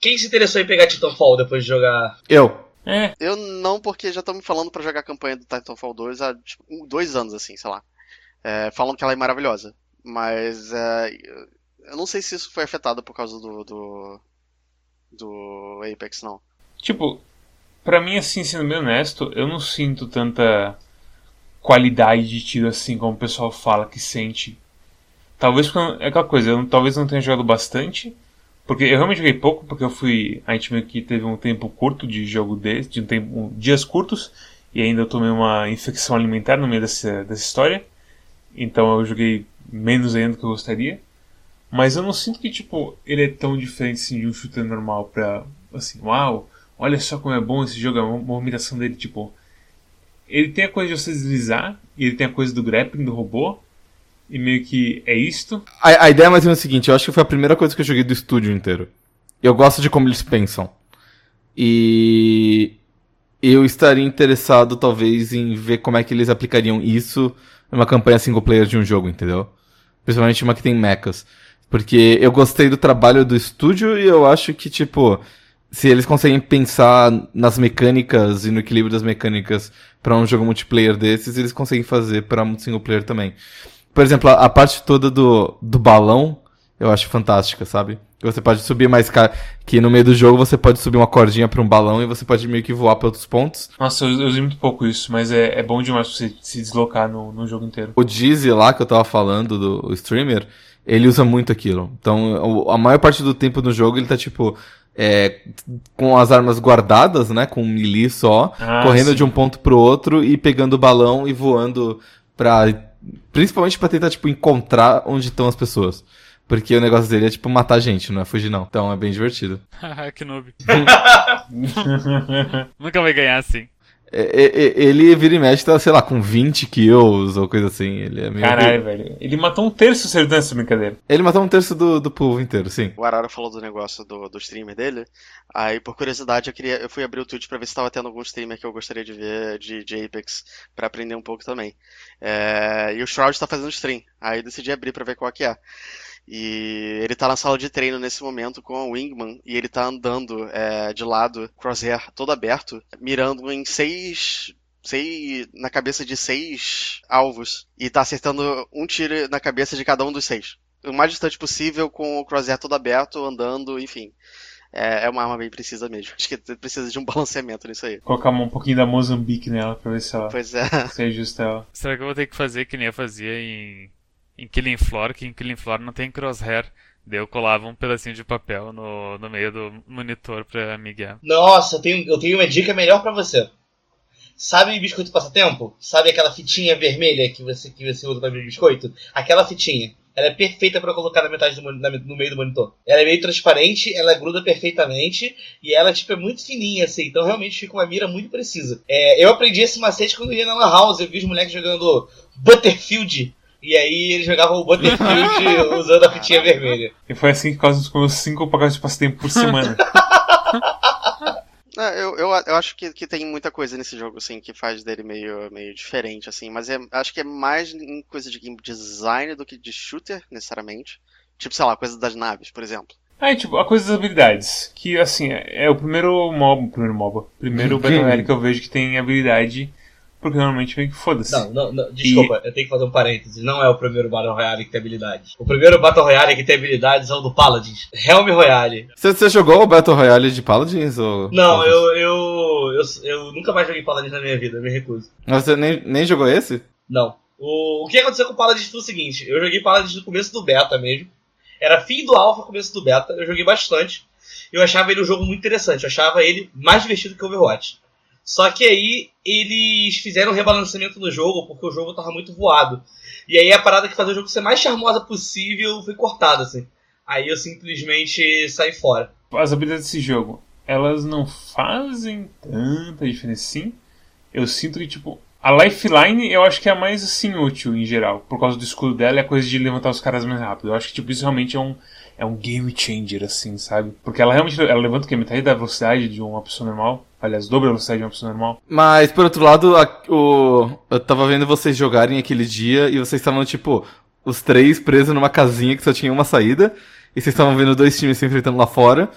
Speaker 5: Quem se interessou em pegar Titanfall depois de jogar?
Speaker 1: Eu.
Speaker 3: É. Eu não, porque já estão me falando para jogar a campanha do Titanfall 2 há tipo, dois anos, assim, sei lá. É, falando que ela é maravilhosa. Mas é, eu não sei se isso foi afetado por causa do, do, do Apex, não.
Speaker 4: Tipo, pra mim, assim, sendo bem honesto, eu não sinto tanta qualidade de tiro assim como o pessoal fala que sente. Talvez é aquela coisa, eu talvez não tenha jogado bastante, porque eu realmente joguei pouco, porque eu fui. A gente meio que teve um tempo curto de jogo desse, de um tempo, um, dias curtos, e ainda eu tomei uma infecção alimentar no meio dessa, dessa história. Então eu joguei menos ainda do que eu gostaria. Mas eu não sinto que, tipo, ele é tão diferente assim, de um shooter normal pra. Assim, uau, olha só como é bom esse jogo, a movimentação dele, tipo. Ele tem a coisa de você deslizar, e ele tem a coisa do grappling do robô, e meio que é isto.
Speaker 1: A, a ideia é mais ou menos a seguinte, eu acho que foi a primeira coisa que eu joguei do estúdio inteiro. Eu gosto de como eles pensam. E eu estaria interessado, talvez, em ver como é que eles aplicariam isso numa campanha single player de um jogo, entendeu? Principalmente uma que tem mechas. Porque eu gostei do trabalho do estúdio e eu acho que, tipo, se eles conseguem pensar nas mecânicas e no equilíbrio das mecânicas para um jogo multiplayer desses, eles conseguem fazer para um single player também. Por exemplo, a, a, parte toda do, do balão, eu acho fantástica, sabe? Você pode subir mais ca... que no meio do jogo você pode subir uma cordinha para um balão e você pode meio que voar para outros pontos.
Speaker 4: Nossa, eu, eu usei muito pouco isso, mas é, é bom demais pra você se deslocar no, no jogo inteiro.
Speaker 1: O Dizzy lá que eu tava falando do streamer, ele usa muito aquilo. Então, a maior parte do tempo no jogo ele tá tipo é, com as armas guardadas, né, com um melee só, ah, correndo sim. de um ponto pro outro e pegando o balão e voando para principalmente para tentar tipo encontrar onde estão as pessoas. Porque o negócio dele é tipo matar gente, não é fugir não. Então é bem divertido.
Speaker 2: que noob. Nunca vai ganhar assim.
Speaker 1: É, é, é, ele vira e mexe, tá, sei lá, com 20 kills ou coisa assim. Ele é meio.
Speaker 4: Caralho, velho. Ele matou um terço do servidor nessa brincadeira.
Speaker 1: Ele matou um terço do, do povo inteiro, sim.
Speaker 3: O Arara falou do negócio do, do streamer dele. Aí, por curiosidade, eu, queria, eu fui abrir o Twitch pra ver se tava tendo algum streamer que eu gostaria de ver de, de Apex pra aprender um pouco também. É, e o Shroud tá fazendo stream. Aí decidi abrir pra ver qual que é. E ele tá na sala de treino nesse momento com o Wingman e ele tá andando é, de lado, crosshair todo aberto, mirando em seis. Seis, na cabeça de seis alvos e tá acertando um tiro na cabeça de cada um dos seis. O mais distante possível, com o crosshair todo aberto, andando, enfim. É, é uma arma bem precisa mesmo. Acho que precisa de um balanceamento nisso aí.
Speaker 4: Colocar um pouquinho da Mozambique nela pra ver se ela.
Speaker 3: Pois é.
Speaker 4: Se ajusta ela.
Speaker 2: Será que eu vou ter que fazer que nem eu fazia em em Killing Floor, que em Killing Floor não tem crosshair. Daí eu colava um pedacinho de papel no, no meio do monitor pra me guiar.
Speaker 5: Nossa, eu tenho, eu tenho uma dica melhor para você. Sabe biscoito passatempo? Sabe aquela fitinha vermelha que você, que você usa pra abrir biscoito? Aquela fitinha. Ela é perfeita para colocar na metade do, na, no meio do monitor. Ela é meio transparente, ela gruda perfeitamente e ela tipo, é muito fininha, assim, então realmente fica uma mira muito precisa. É, eu aprendi esse macete quando eu ia na Lan House, eu vi os moleques jogando Butterfield e aí ele jogava o Butterfield usando a fitinha vermelha.
Speaker 4: E foi assim que quase comeu cinco pacotes de passatempo por semana.
Speaker 3: É, eu, eu, eu acho que, que tem muita coisa nesse jogo, assim, que faz dele meio, meio diferente, assim, mas é, acho que é mais em coisa de game design do que de shooter, necessariamente. Tipo, sei lá, coisa das naves, por exemplo.
Speaker 4: É, tipo, a coisa das habilidades. Que, assim, é, é o primeiro mob, primeiro mob, primeiro Battle Royale que eu vejo que tem habilidade porque normalmente vem que foda-se.
Speaker 5: Não, não, não, desculpa, e... eu tenho que fazer um parênteses. Não é o primeiro Battle Royale que tem habilidade. O primeiro Battle Royale que tem habilidades é o do Paladins. Helm Royale.
Speaker 1: Você, você jogou o Battle Royale de Paladins? Ou...
Speaker 5: Não, eu, eu, eu, eu, nunca mais joguei Paladins na minha vida, eu me recuso.
Speaker 1: Mas você nem, nem jogou esse?
Speaker 5: Não. O, o que aconteceu com o Paladins foi o seguinte: eu joguei Paladins no começo do beta mesmo. Era fim do alpha, começo do beta. Eu joguei bastante. Eu achava ele um jogo muito interessante. Eu achava ele mais divertido que Overwatch. Só que aí eles fizeram um rebalanceamento no jogo porque o jogo tava muito voado. E aí a parada que fazia o jogo ser mais charmosa possível foi cortada, assim. Aí eu simplesmente saí fora.
Speaker 4: As habilidades desse jogo, elas não fazem tanta diferença sim. Eu sinto que, tipo, a Lifeline eu acho que é a mais assim útil em geral. Por causa do escudo dela é a coisa de levantar os caras mais rápido. Eu acho que, tipo, isso realmente é um, é um game changer, assim, sabe? Porque ela realmente ela levanta o que? Metade da velocidade de uma pessoa normal. Aliás, dobra a velocidade de uma pessoa normal.
Speaker 1: Mas, por outro lado, a, o, eu tava vendo vocês jogarem aquele dia e vocês estavam, tipo, os três presos numa casinha que só tinha uma saída. E vocês estavam vendo dois times se enfrentando lá fora.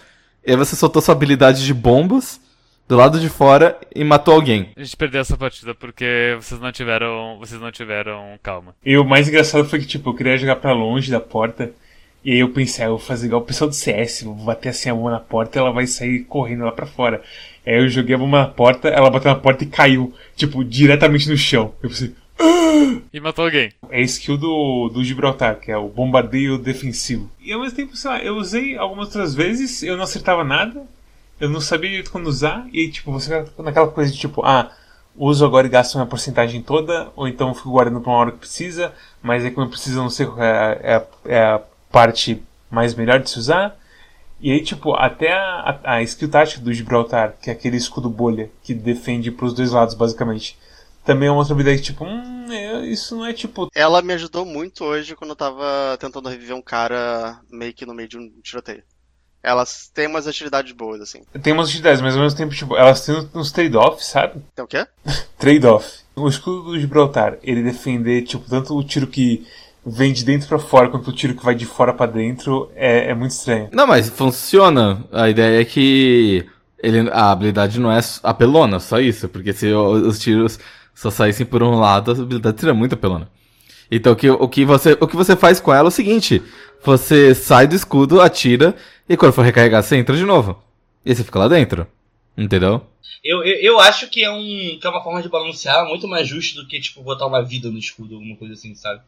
Speaker 1: E aí você soltou sua habilidade de bombas do lado de fora e matou alguém.
Speaker 2: A gente perdeu essa partida porque vocês não tiveram. Vocês não tiveram calma.
Speaker 4: E o mais engraçado foi que, tipo, eu queria jogar para longe da porta. E aí eu pensei, ah, eu vou fazer igual o pessoal do CS, vou bater assim a mão na porta e ela vai sair correndo lá pra fora. Aí eu joguei a bomba na porta, ela bateu na porta e caiu, tipo, diretamente no chão. Eu pensei.
Speaker 2: Ah! E matou alguém.
Speaker 4: É a skill do, do Gibraltar, que é o bombardeio defensivo. E ao mesmo tempo, sei lá, eu usei algumas outras vezes, eu não acertava nada, eu não sabia quando usar, e tipo, você fica naquela coisa de tipo, ah, uso agora e gasto uma porcentagem toda, ou então fico guardando pra uma hora que precisa, mas aí quando precisa não sei qual é, é, é a parte mais melhor de se usar. E aí, tipo, até a, a, a skill tática do Gibraltar, que é aquele escudo bolha que defende pros dois lados, basicamente. Também é uma outra habilidade, tipo, hum, isso não é tipo.
Speaker 3: Ela me ajudou muito hoje quando eu tava tentando reviver um cara meio que no meio de um tiroteio. Elas têm umas atividades boas, assim.
Speaker 4: Tem umas atividades, mas ao mesmo tempo, tipo, elas têm uns trade-offs, sabe?
Speaker 3: Tem o quê?
Speaker 4: trade-off. O escudo do Gibraltar, ele defender, tipo, tanto o tiro que vem de dentro para fora, quanto o tiro que vai de fora para dentro, é, é muito estranho.
Speaker 1: Não, mas funciona. A ideia é que ele, a habilidade não é apelona, só isso. Porque se os tiros só saíssem por um lado, a habilidade seria muito apelona. Então o que, o, que você, o que você faz com ela é o seguinte: você sai do escudo, atira, e quando for recarregar, você entra de novo. E você fica lá dentro. Entendeu?
Speaker 5: Eu, eu, eu acho que é, um, que é uma forma de balancear muito mais justo do que, tipo, botar uma vida no escudo, alguma coisa assim, sabe?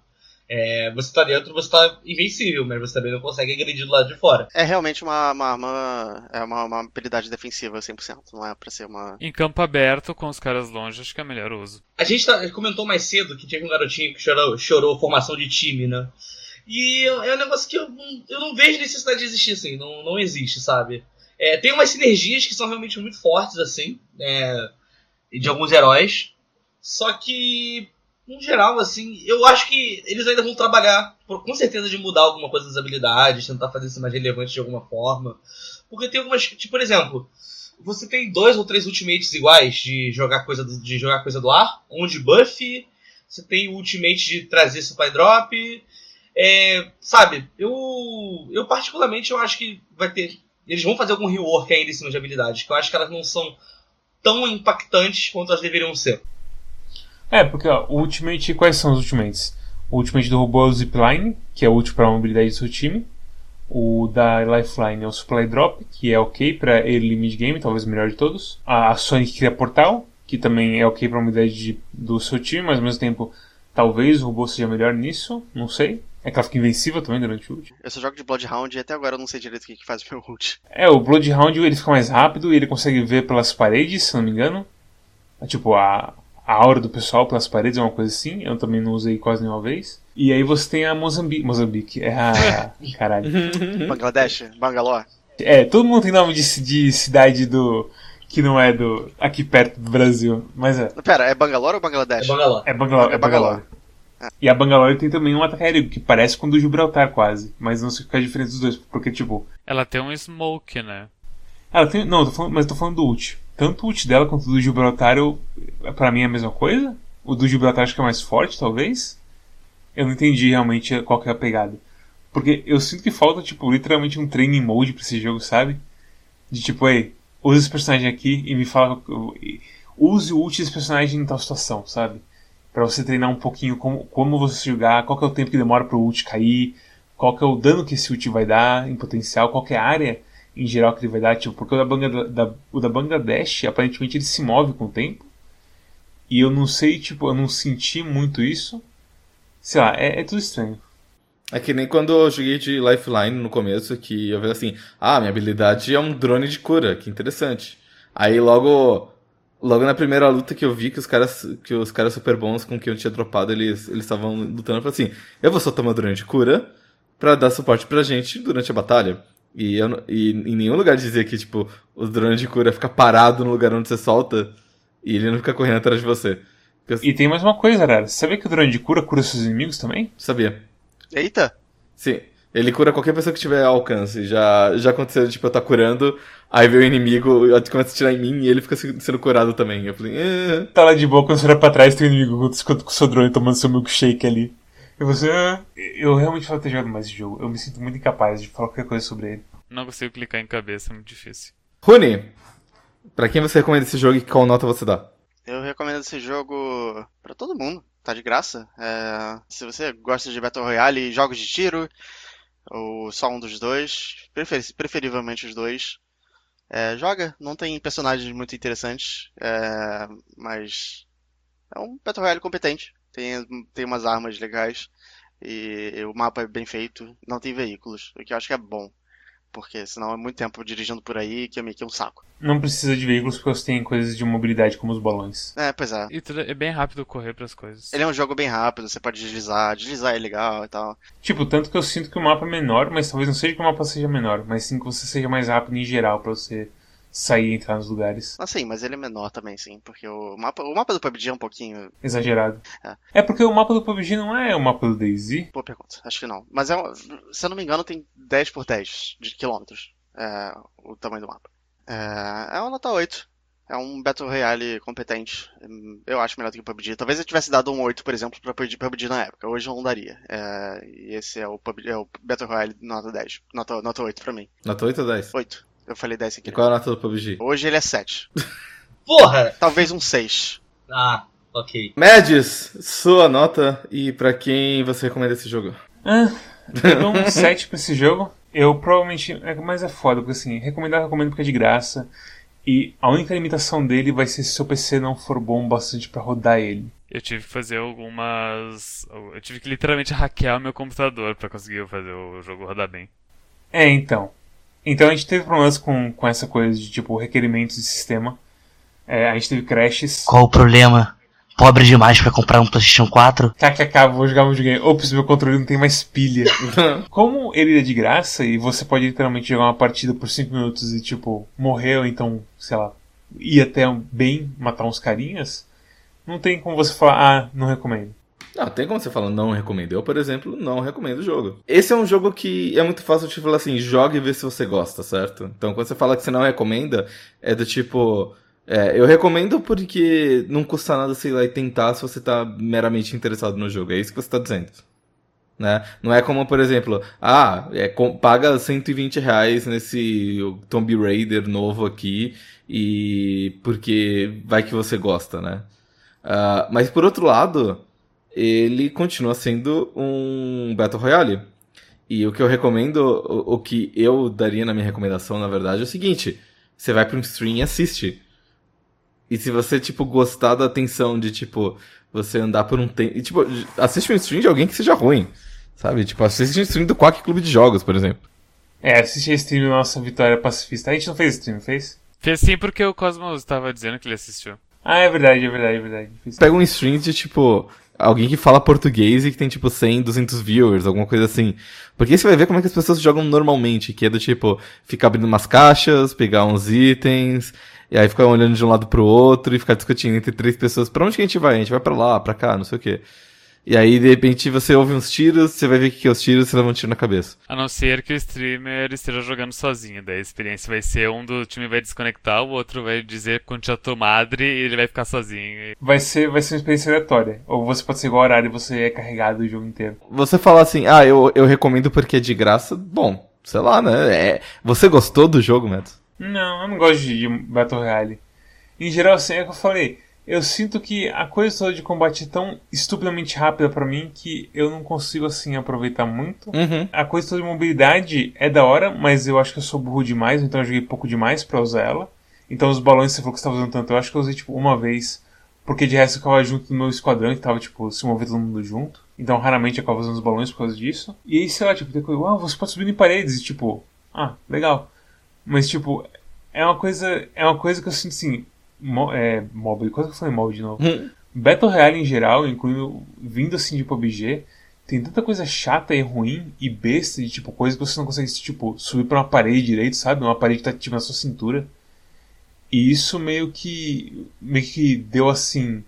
Speaker 5: É, você tá dentro, você tá invencível, mas você também não consegue agredir do lado de fora.
Speaker 3: É realmente uma, uma arma. É uma, uma habilidade defensiva 100%, não é pra ser uma.
Speaker 2: Em campo aberto, com os caras longe, acho que é melhor uso.
Speaker 5: A gente tá, comentou mais cedo que tinha um garotinho que chorou, chorou formação de time, né? E é um negócio que eu, eu não vejo necessidade de existir, assim, não, não existe, sabe? É, tem umas sinergias que são realmente muito fortes, assim, é, de alguns heróis. Só que, no geral, assim, eu acho que eles ainda vão trabalhar, com certeza, de mudar alguma coisa das habilidades, tentar fazer isso mais relevante de alguma forma. Porque tem algumas. Tipo, por exemplo, você tem dois ou três ultimates iguais de jogar coisa do, de jogar coisa do ar, um de buff, você tem o ultimate de trazer supply drop. É, sabe, eu, eu particularmente eu acho que vai ter eles vão fazer algum rework ainda em cima de habilidades, que eu acho que elas não são tão impactantes quanto elas deveriam ser.
Speaker 4: É, porque ó, o Ultimate, quais são os Ultimates? O Ultimate do robô é o Zipline, que é útil para a mobilidade do seu time. O da Lifeline é o Supply Drop, que é ok para early mid game, talvez o melhor de todos. A Sonic cria Portal, que também é ok para a mobilidade de, do seu time, mas ao mesmo tempo talvez o robô seja melhor nisso, não sei. É que ela fica invencível também durante o ult.
Speaker 3: Eu só jogo de Bloodhound e até agora eu não sei direito o que, que faz o meu ult.
Speaker 4: É, o Bloodhound ele fica mais rápido e ele consegue ver pelas paredes, se não me engano. É, tipo, a, a aura do pessoal pelas paredes é uma coisa assim. Eu também não usei quase nenhuma vez. E aí você tem a Mozambique. Mozambique, é a. Caralho.
Speaker 3: Bangladesh? Bangalore?
Speaker 4: É, todo mundo tem nome de, de cidade do. que não é do. aqui perto do Brasil. Mas é.
Speaker 3: Pera, é Bangalore ou Bangladesh?
Speaker 5: É Bangalore.
Speaker 4: É Bangalore. É Bangalore. E a Bangalore tem também um ataque aéreo, que parece com o do Gibraltar quase. Mas não sei qual é a diferença dos dois, porque tipo.
Speaker 2: Ela tem um smoke, né?
Speaker 4: Ela tem. Não, tô falando, mas tô falando do ult. Tanto o ult dela quanto o do Gibraltar, eu, pra mim é a mesma coisa. O do Gibraltar acho que é mais forte, talvez. Eu não entendi realmente qual que é a pegada. Porque eu sinto que falta, tipo, literalmente um training mode pra esse jogo, sabe? De tipo, ei, use esse personagem aqui e me fala. Use o ult desse personagem em tal situação, sabe? para você treinar um pouquinho como, como você jogar, qual é o tempo que demora para o ult cair, qual é o dano que esse ult vai dar em potencial, qual é a área em geral que ele vai dar, tipo, porque o da, Bangladesh, da, o da Bangladesh aparentemente ele se move com o tempo. E eu não sei, tipo, eu não senti muito isso. Sei lá, é, é tudo estranho.
Speaker 1: É que nem quando eu joguei de Lifeline no começo, que eu vi assim, ah, minha habilidade é um drone de cura, que interessante. Aí logo Logo na primeira luta que eu vi que os caras, que os caras super bons com quem eu tinha dropado, eles estavam lutando, eu falei assim, eu vou soltar uma drone de cura pra dar suporte pra gente durante a batalha. E, eu, e em nenhum lugar dizia que, tipo, o drone de cura fica parado no lugar onde você solta e ele não fica correndo atrás de você.
Speaker 4: Eu... E tem mais uma coisa, Arara. Você sabia que o drone de cura cura seus inimigos também?
Speaker 1: Sabia.
Speaker 3: Eita!
Speaker 1: Sim. Ele cura qualquer pessoa que tiver alcance. Já, já aconteceu, tipo, eu tá curando, aí vem o inimigo, começa a tirar em mim e ele fica sendo curado também. Eu falei, eh.
Speaker 4: Tá lá de boa, quando você olha pra trás, tem o inimigo com o seu drone tomando seu milkshake ali. E você, ah. eu realmente falo ter jogado mais esse jogo. Eu me sinto muito incapaz de falar qualquer coisa sobre ele.
Speaker 2: Não consigo clicar em cabeça, é muito difícil.
Speaker 1: Rune, pra quem você recomenda esse jogo e qual nota você dá?
Speaker 3: Eu recomendo esse jogo para todo mundo. Tá de graça. É... se você gosta de Battle Royale e jogos de tiro, ou só um dos dois, preferivelmente os dois. É, joga, não tem personagens muito interessantes, é, mas é um Battle Royale competente. Tem, tem umas armas legais e o mapa é bem feito, não tem veículos, o que eu acho que é bom porque senão é muito tempo dirigindo por aí que é meio que um saco.
Speaker 4: Não precisa de veículos porque você tem coisas de mobilidade como os balões.
Speaker 3: É, pois é.
Speaker 2: E é bem rápido correr para as coisas.
Speaker 3: Ele é um jogo bem rápido, você pode deslizar, deslizar é legal e tal.
Speaker 4: Tipo, tanto que eu sinto que o mapa é menor, mas talvez não seja que o mapa seja menor, mas sim que você seja mais rápido em geral para você sair e entrar nos lugares.
Speaker 3: Ah, sim, mas ele é menor também, sim, porque o mapa, o mapa do PUBG é um pouquinho...
Speaker 4: Exagerado. É. é porque o mapa do PUBG não é o mapa do DayZ?
Speaker 3: Boa pergunta, acho que não. Mas, é, se eu não me engano, tem 10 por 10 de quilômetros é, o tamanho do mapa. É, é uma nota 8. É um Battle Royale competente. Eu acho melhor do que o PUBG. Talvez eu tivesse dado um 8, por exemplo, pra PUBG na época. Hoje eu não daria. É, e esse é o, PUBG, é o Battle Royale nota 10. Nota, nota 8 pra mim.
Speaker 1: Nota 8 ou 10?
Speaker 3: 8. Eu falei 10 aqui.
Speaker 1: E qual é a nota do PUBG?
Speaker 3: Hoje ele é 7.
Speaker 5: Porra!
Speaker 3: Talvez um 6.
Speaker 5: Ah, Ok.
Speaker 1: Mads, sua nota e pra quem você recomenda esse jogo?
Speaker 4: Ah, eu dou um 7 pra esse jogo. Eu provavelmente. É, mas é foda, porque assim, recomendar, eu recomendo porque é de graça. E a única limitação dele vai ser se seu PC não for bom bastante pra rodar ele.
Speaker 2: Eu tive que fazer algumas. Eu tive que literalmente hackear o meu computador pra conseguir fazer o jogo rodar bem.
Speaker 4: É, então. Então a gente teve problemas com, com essa coisa de tipo requerimentos de sistema. É, a gente teve crashes.
Speaker 5: Qual o problema? Pobre demais pra comprar um PlayStation 4?
Speaker 4: KKK, vou jogar um videogame. Ops, meu controle não tem mais pilha. Como ele é de graça e você pode literalmente jogar uma partida por 5 minutos e tipo, morreu, então, sei lá, ir até bem matar uns carinhas, não tem como você falar, ah, não recomendo.
Speaker 1: Não, tem como você falar não recomendo. Eu, por exemplo, não recomendo o jogo. Esse é um jogo que é muito fácil de falar assim, jogue e vê se você gosta, certo? Então, quando você fala que você não recomenda, é do tipo, é, eu recomendo porque não custa nada, sei lá, e tentar se você tá meramente interessado no jogo. É isso que você tá dizendo. Né? Não é como, por exemplo, ah, é, com, paga 120 reais nesse Tomb Raider novo aqui e porque vai que você gosta, né? Uh, mas por outro lado, ele continua sendo um Battle Royale. E o que eu recomendo, o, o que eu daria na minha recomendação, na verdade, é o seguinte: você vai para um stream e assiste. E se você, tipo, gostar da atenção de, tipo, você andar por um tempo. E, tipo, assiste um stream de alguém que seja ruim. Sabe? Tipo, assiste um stream do Quack Clube de Jogos, por exemplo.
Speaker 4: É, assiste a stream da nossa Vitória Pacifista. A gente não fez stream, fez?
Speaker 2: Fez sim porque o Cosmos estava dizendo que ele assistiu.
Speaker 4: Ah, é verdade, é verdade, é verdade.
Speaker 1: Pega um stream de, tipo, alguém que fala português e que tem, tipo, 100, 200 viewers, alguma coisa assim. Porque aí você vai ver como é que as pessoas jogam normalmente, que é do tipo, ficar abrindo umas caixas, pegar uns itens, e aí ficar olhando de um lado pro outro e ficar discutindo entre três pessoas. Pra onde que a gente vai? A gente vai pra lá, pra cá, não sei o quê. E aí, de repente, você ouve uns tiros, você vai ver o que é os tiros, você leva um tiro na cabeça.
Speaker 2: A não ser que o streamer esteja jogando sozinho. Daí a experiência vai ser um do time vai desconectar, o outro vai dizer quantia tua madre e ele vai ficar sozinho.
Speaker 4: Vai ser, vai ser uma experiência aleatória. Ou você pode ser igual horário e você é carregado o jogo inteiro.
Speaker 1: Você falar assim, ah, eu, eu recomendo porque é de graça, bom, sei lá, né? É... Você gostou do jogo, Matt?
Speaker 4: Não, eu não gosto de, de Battle Royale. Em geral, assim, é o que eu falei. Eu sinto que a coisa toda de combate é tão estupidamente rápida para mim que eu não consigo, assim, aproveitar muito.
Speaker 1: Uhum.
Speaker 4: A coisa toda de mobilidade é da hora, mas eu acho que eu sou burro demais, então eu joguei pouco demais pra usar ela. Então os balões que você falou que você tava usando tanto, eu acho que eu usei, tipo, uma vez. Porque de resto eu ficava junto do meu esquadrão que tava, tipo, se movendo todo mundo junto. Então raramente eu ficava usando os balões por causa disso. E aí, sei lá, tipo, tem coisa, ah, você pode subir em paredes, e tipo, ah, legal. Mas, tipo, é uma coisa. É uma coisa que eu sinto assim. É, mobile, quase que eu falei mobile de novo.
Speaker 1: Hum.
Speaker 4: Battle Royale em geral, incluindo vindo assim de PUBG, tem tanta coisa chata e ruim e besta de tipo coisa que você não consegue tipo subir para uma parede direito, sabe? Uma parede que tá tipo na sua cintura. E isso meio que meio que deu assim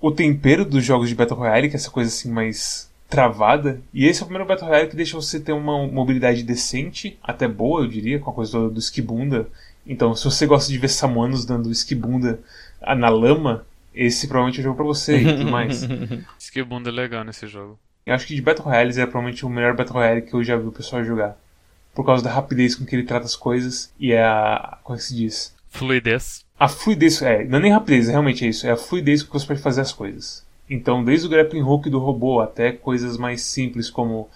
Speaker 4: o tempero dos jogos de Battle Royale, que é essa coisa assim mais travada. E esse é o primeiro Battle Royale que deixa você ter uma mobilidade decente, até boa, eu diria, com a coisa do, do esquibunda. Então, se você gosta de ver samuanos dando esquibunda na lama, esse provavelmente é o jogo pra você e tudo mais.
Speaker 2: Esquibunda é legal nesse jogo.
Speaker 4: Eu acho que de Battle Royale é provavelmente o melhor Battle Royale que eu já vi o pessoal jogar. Por causa da rapidez com que ele trata as coisas e a. Como é que se diz?
Speaker 2: Fluidez.
Speaker 4: A fluidez, é, não é nem rapidez, é realmente isso. É a fluidez com que você pode fazer as coisas. Então, desde o grappling hook do robô até coisas mais simples como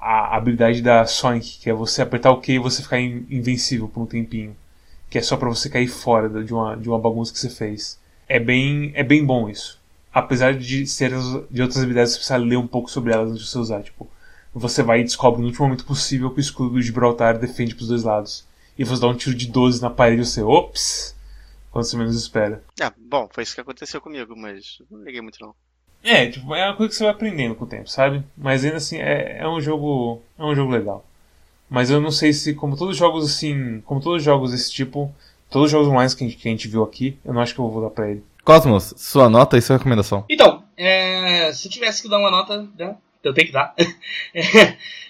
Speaker 4: a habilidade da Sonic, que é você apertar o Q e você ficar invencível por um tempinho, que é só para você cair fora de uma, de uma bagunça que você fez. É bem, é bem bom isso. Apesar de ser de outras habilidades, você precisa ler um pouco sobre elas antes de você usar. Tipo, você vai e descobre no último momento possível que o escudo de Gibraltar defende pros dois lados. E você dá um tiro de 12 na parede e você, ops! Quando você menos espera.
Speaker 3: Ah, bom, foi isso que aconteceu comigo, mas não liguei muito não.
Speaker 4: É, tipo, é uma coisa que você vai aprendendo com o tempo, sabe? Mas ainda assim, é, é um jogo. É um jogo legal. Mas eu não sei se, como todos os jogos assim. Como todos os jogos desse tipo, todos os jogos online que a gente, que a gente viu aqui, eu não acho que eu vou dar pra ele.
Speaker 1: Cosmos, sua nota e sua recomendação.
Speaker 5: Então, é, se eu tivesse que dar uma nota, né, eu tenho que dar.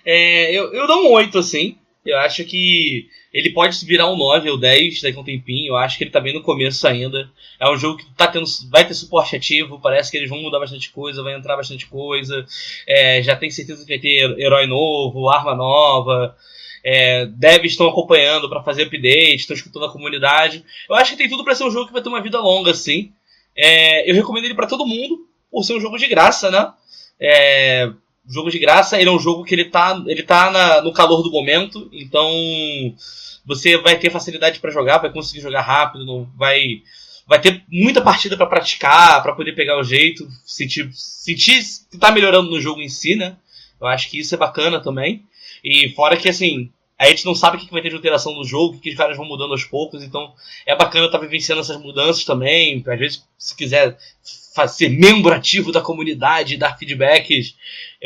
Speaker 5: é, eu, eu dou um 8, assim. Eu acho que ele pode virar um 9 ou 10 daqui a um tempinho. Eu acho que ele tá bem no começo ainda. É um jogo que tá tendo, vai ter suporte ativo. Parece que eles vão mudar bastante coisa, vai entrar bastante coisa. É, já tem certeza que vai ter herói novo, arma nova. É, devs estão acompanhando para fazer update, estão escutando a comunidade. Eu acho que tem tudo para ser um jogo que vai ter uma vida longa, assim. É, eu recomendo ele para todo mundo, por ser um jogo de graça, né? É, jogo de graça, ele é um jogo que ele tá, ele tá na, no calor do momento, então você vai ter facilidade para jogar, vai conseguir jogar rápido, vai vai ter muita partida para praticar, para poder pegar o jeito, sentir, sentir que tá melhorando no jogo em si, né? Eu acho que isso é bacana também. E fora que assim, a gente não sabe o que vai ter de alteração no jogo, que os caras vão mudando aos poucos, então é bacana estar tá vivenciando essas mudanças também. Às vezes, se quiser ser membro ativo da comunidade, dar feedbacks,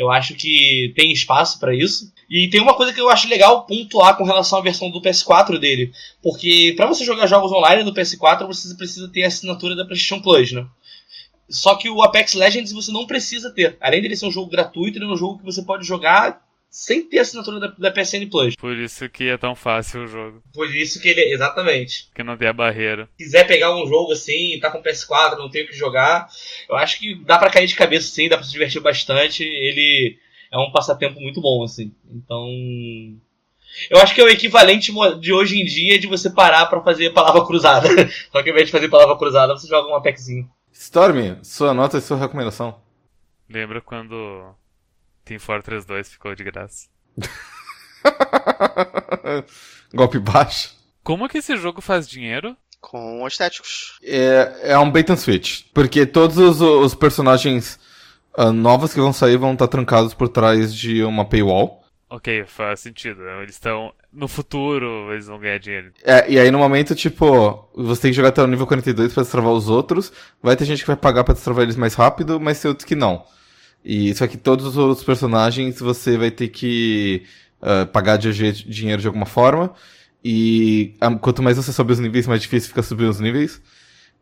Speaker 5: eu acho que tem espaço para isso. E tem uma coisa que eu acho legal pontuar com relação à versão do PS4 dele, porque para você jogar jogos online no PS4 você precisa ter a assinatura da PlayStation Plus, né? Só que o Apex Legends você não precisa ter. Além dele ser um jogo gratuito, ele é um jogo que você pode jogar sem ter assinatura da, da PSN Plus.
Speaker 2: Por isso que é tão fácil o jogo.
Speaker 5: Por isso que ele. Exatamente.
Speaker 2: Que não tem a barreira.
Speaker 5: Se quiser pegar um jogo assim, tá com PS4, não tem o que jogar, eu acho que dá para cair de cabeça sim, dá pra se divertir bastante. Ele é um passatempo muito bom, assim. Então. Eu acho que é o equivalente de hoje em dia de você parar para fazer palavra cruzada. Só que ao invés de fazer palavra cruzada, você joga um Apexinho.
Speaker 1: Storm, sua nota e sua recomendação.
Speaker 2: Lembra quando Team Fortress 2 ficou de graça.
Speaker 1: Golpe baixo.
Speaker 2: Como que esse jogo faz dinheiro?
Speaker 3: Com estéticos.
Speaker 1: É, é um bait and switch. Porque todos os, os personagens uh, novos que vão sair vão estar trancados por trás de uma paywall.
Speaker 2: Ok, faz sentido. Eles estão. No futuro, eles vão ganhar dinheiro.
Speaker 1: É, e aí no momento, tipo, você tem que jogar até o nível 42 pra destravar os outros. Vai ter gente que vai pagar pra destravar eles mais rápido, mas tem outros que não. E só que todos os personagens você vai ter que uh, pagar de dinheiro de alguma forma. E um, quanto mais você sobe os níveis, mais difícil fica subir os níveis.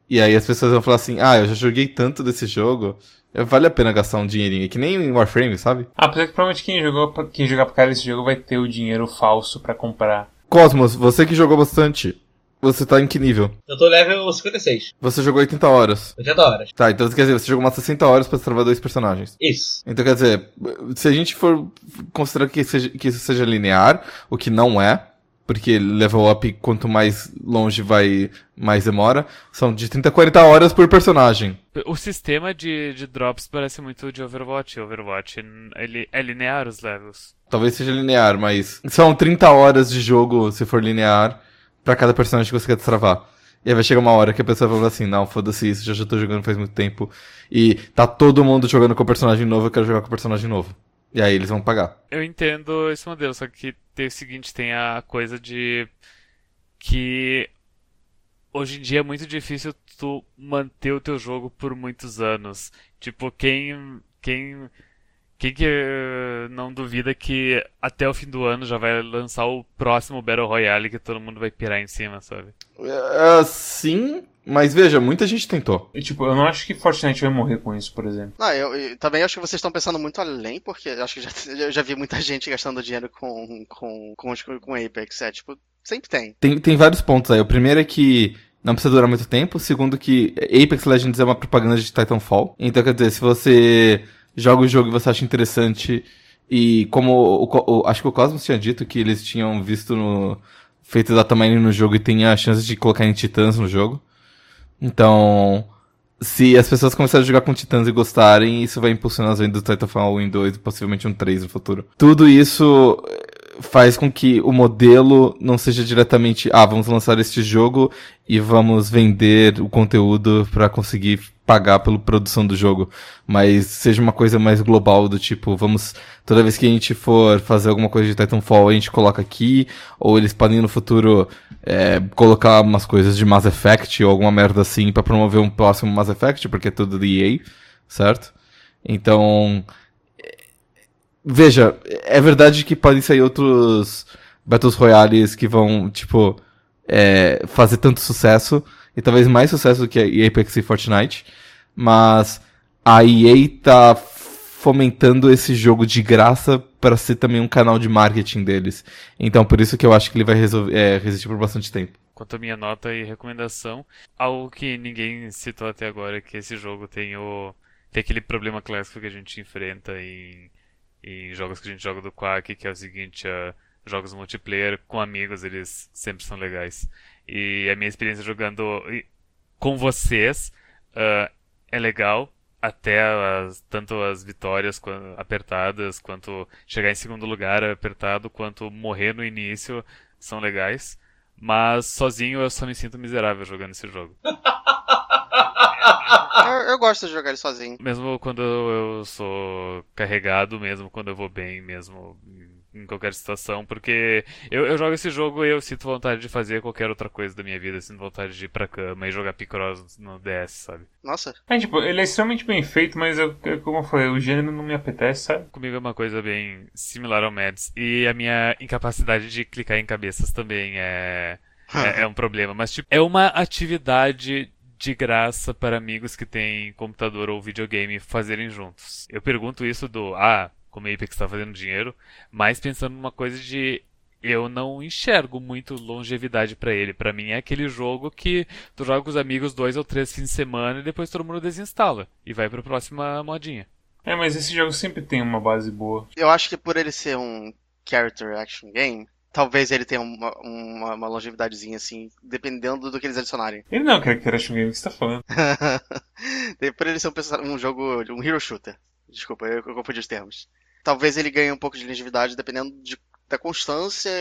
Speaker 1: E aí as pessoas vão falar assim, ah, eu já joguei tanto desse jogo, vale a pena gastar um dinheirinho. É que nem em Warframe, sabe?
Speaker 4: Ah, apesar que provavelmente quem, jogou, quem jogar pra cara desse jogo vai ter o dinheiro falso para comprar.
Speaker 1: Cosmos, você que jogou bastante, você tá em que nível?
Speaker 5: Eu tô level 56.
Speaker 1: Você jogou 80 horas.
Speaker 5: 80 horas.
Speaker 1: Tá, então quer dizer, você jogou umas 60 horas pra travar dois personagens.
Speaker 5: Isso.
Speaker 1: Então quer dizer, se a gente for considerar que, seja, que isso seja linear, o que não é, porque level up, quanto mais longe vai, mais demora, são de 30 a 40 horas por personagem.
Speaker 2: O sistema de, de drops parece muito de Overwatch. Overwatch, ele é linear os levels.
Speaker 1: Talvez seja linear, mas são 30 horas de jogo se for linear para cada personagem que você quer destravar. E aí vai chegar uma hora que a pessoa vai falar assim, não, foda-se isso, já já tô jogando faz muito tempo. E tá todo mundo jogando com o personagem novo, eu quero jogar com o personagem novo. E aí eles vão pagar.
Speaker 2: Eu entendo esse modelo, só que tem o seguinte, tem a coisa de que hoje em dia é muito difícil tu manter o teu jogo por muitos anos. Tipo, quem quem quem que eh, não duvida que até o fim do ano já vai lançar o próximo Battle Royale que todo mundo vai pirar em cima, sabe?
Speaker 1: Uh, sim, mas veja, muita gente tentou.
Speaker 4: E, tipo, eu não acho que Fortnite vai morrer com isso, por exemplo.
Speaker 3: Não, eu, eu também acho que vocês estão pensando muito além, porque acho que já, eu já vi muita gente gastando dinheiro com, com, com, com Apex. É, tipo, sempre tem.
Speaker 1: tem. Tem vários pontos aí. O primeiro é que não precisa durar muito tempo. O segundo que Apex Legends é uma propaganda de Titanfall. Então, quer dizer, se você joga o jogo e você acha interessante. E como o, o, acho que o Cosmos tinha dito que eles tinham visto no. feito mining no jogo e tem a chance de colocar em titãs no jogo. Então. Se as pessoas começarem a jogar com titãs e gostarem, isso vai impulsionar as vendas do Titanfall 1 e 2 e possivelmente um 3 no futuro. Tudo isso faz com que o modelo não seja diretamente, ah, vamos lançar este jogo e vamos vender o conteúdo para conseguir pagar pela produção do jogo, mas seja uma coisa mais global do tipo, vamos, toda vez que a gente for fazer alguma coisa de Titanfall, a gente coloca aqui, ou eles podem no futuro é, colocar umas coisas de Mass Effect ou alguma merda assim para promover um próximo Mass Effect, porque é tudo de EA, certo? Então, veja, é verdade que podem sair outros Battles Royales que vão, tipo, é, fazer tanto sucesso, e talvez mais sucesso do que Apex e Fortnite, mas a EA tá fomentando esse jogo de graça para ser também um canal de marketing deles. Então por isso que eu acho que ele vai resolver, é, resistir por bastante tempo.
Speaker 2: Quanto à minha nota e recomendação, algo que ninguém citou até agora é que esse jogo tem o tem aquele problema clássico que a gente enfrenta em, em jogos que a gente joga do Quack, que é o seguinte, uh, jogos multiplayer com amigos, eles sempre são legais. E a minha experiência jogando com vocês uh, é legal, até as, tanto as vitórias apertadas, quanto chegar em segundo lugar apertado, quanto morrer no início são legais. Mas sozinho eu só me sinto miserável jogando esse jogo.
Speaker 3: eu, eu, gosto de jogar ele sozinho.
Speaker 2: Mesmo quando eu sou carregado, mesmo quando eu vou bem, mesmo em qualquer situação, porque eu, eu jogo esse jogo e eu sinto vontade de fazer qualquer outra coisa da minha vida, sinto vontade de ir pra cama e jogar Picross no DS, sabe?
Speaker 3: Nossa.
Speaker 4: É, tipo, ele é extremamente bem feito, mas eu, como eu falei, o gênero não me apetece, sabe?
Speaker 2: Comigo é uma coisa bem similar ao Mads, e a minha incapacidade de clicar em cabeças também é, é, é um problema, mas tipo, é uma atividade de graça para amigos que têm computador ou videogame fazerem juntos. Eu pergunto isso do, ah, como a Apex está fazendo dinheiro, mas pensando numa coisa de eu não enxergo muito longevidade para ele. Para mim é aquele jogo que tu joga com os amigos dois ou três fins de semana e depois todo mundo desinstala e vai para a próxima modinha.
Speaker 4: É, mas esse jogo sempre tem uma base boa.
Speaker 3: Eu acho que por ele ser um character action game, talvez ele tenha uma, uma, uma longevidadezinha assim, dependendo do que eles adicionarem.
Speaker 4: Ele não é um character action game, o que você tá falando?
Speaker 3: por ele ser um, um jogo, um hero shooter. Desculpa, eu, confundi os termos talvez ele ganhe um pouco de longevidade dependendo de, da constância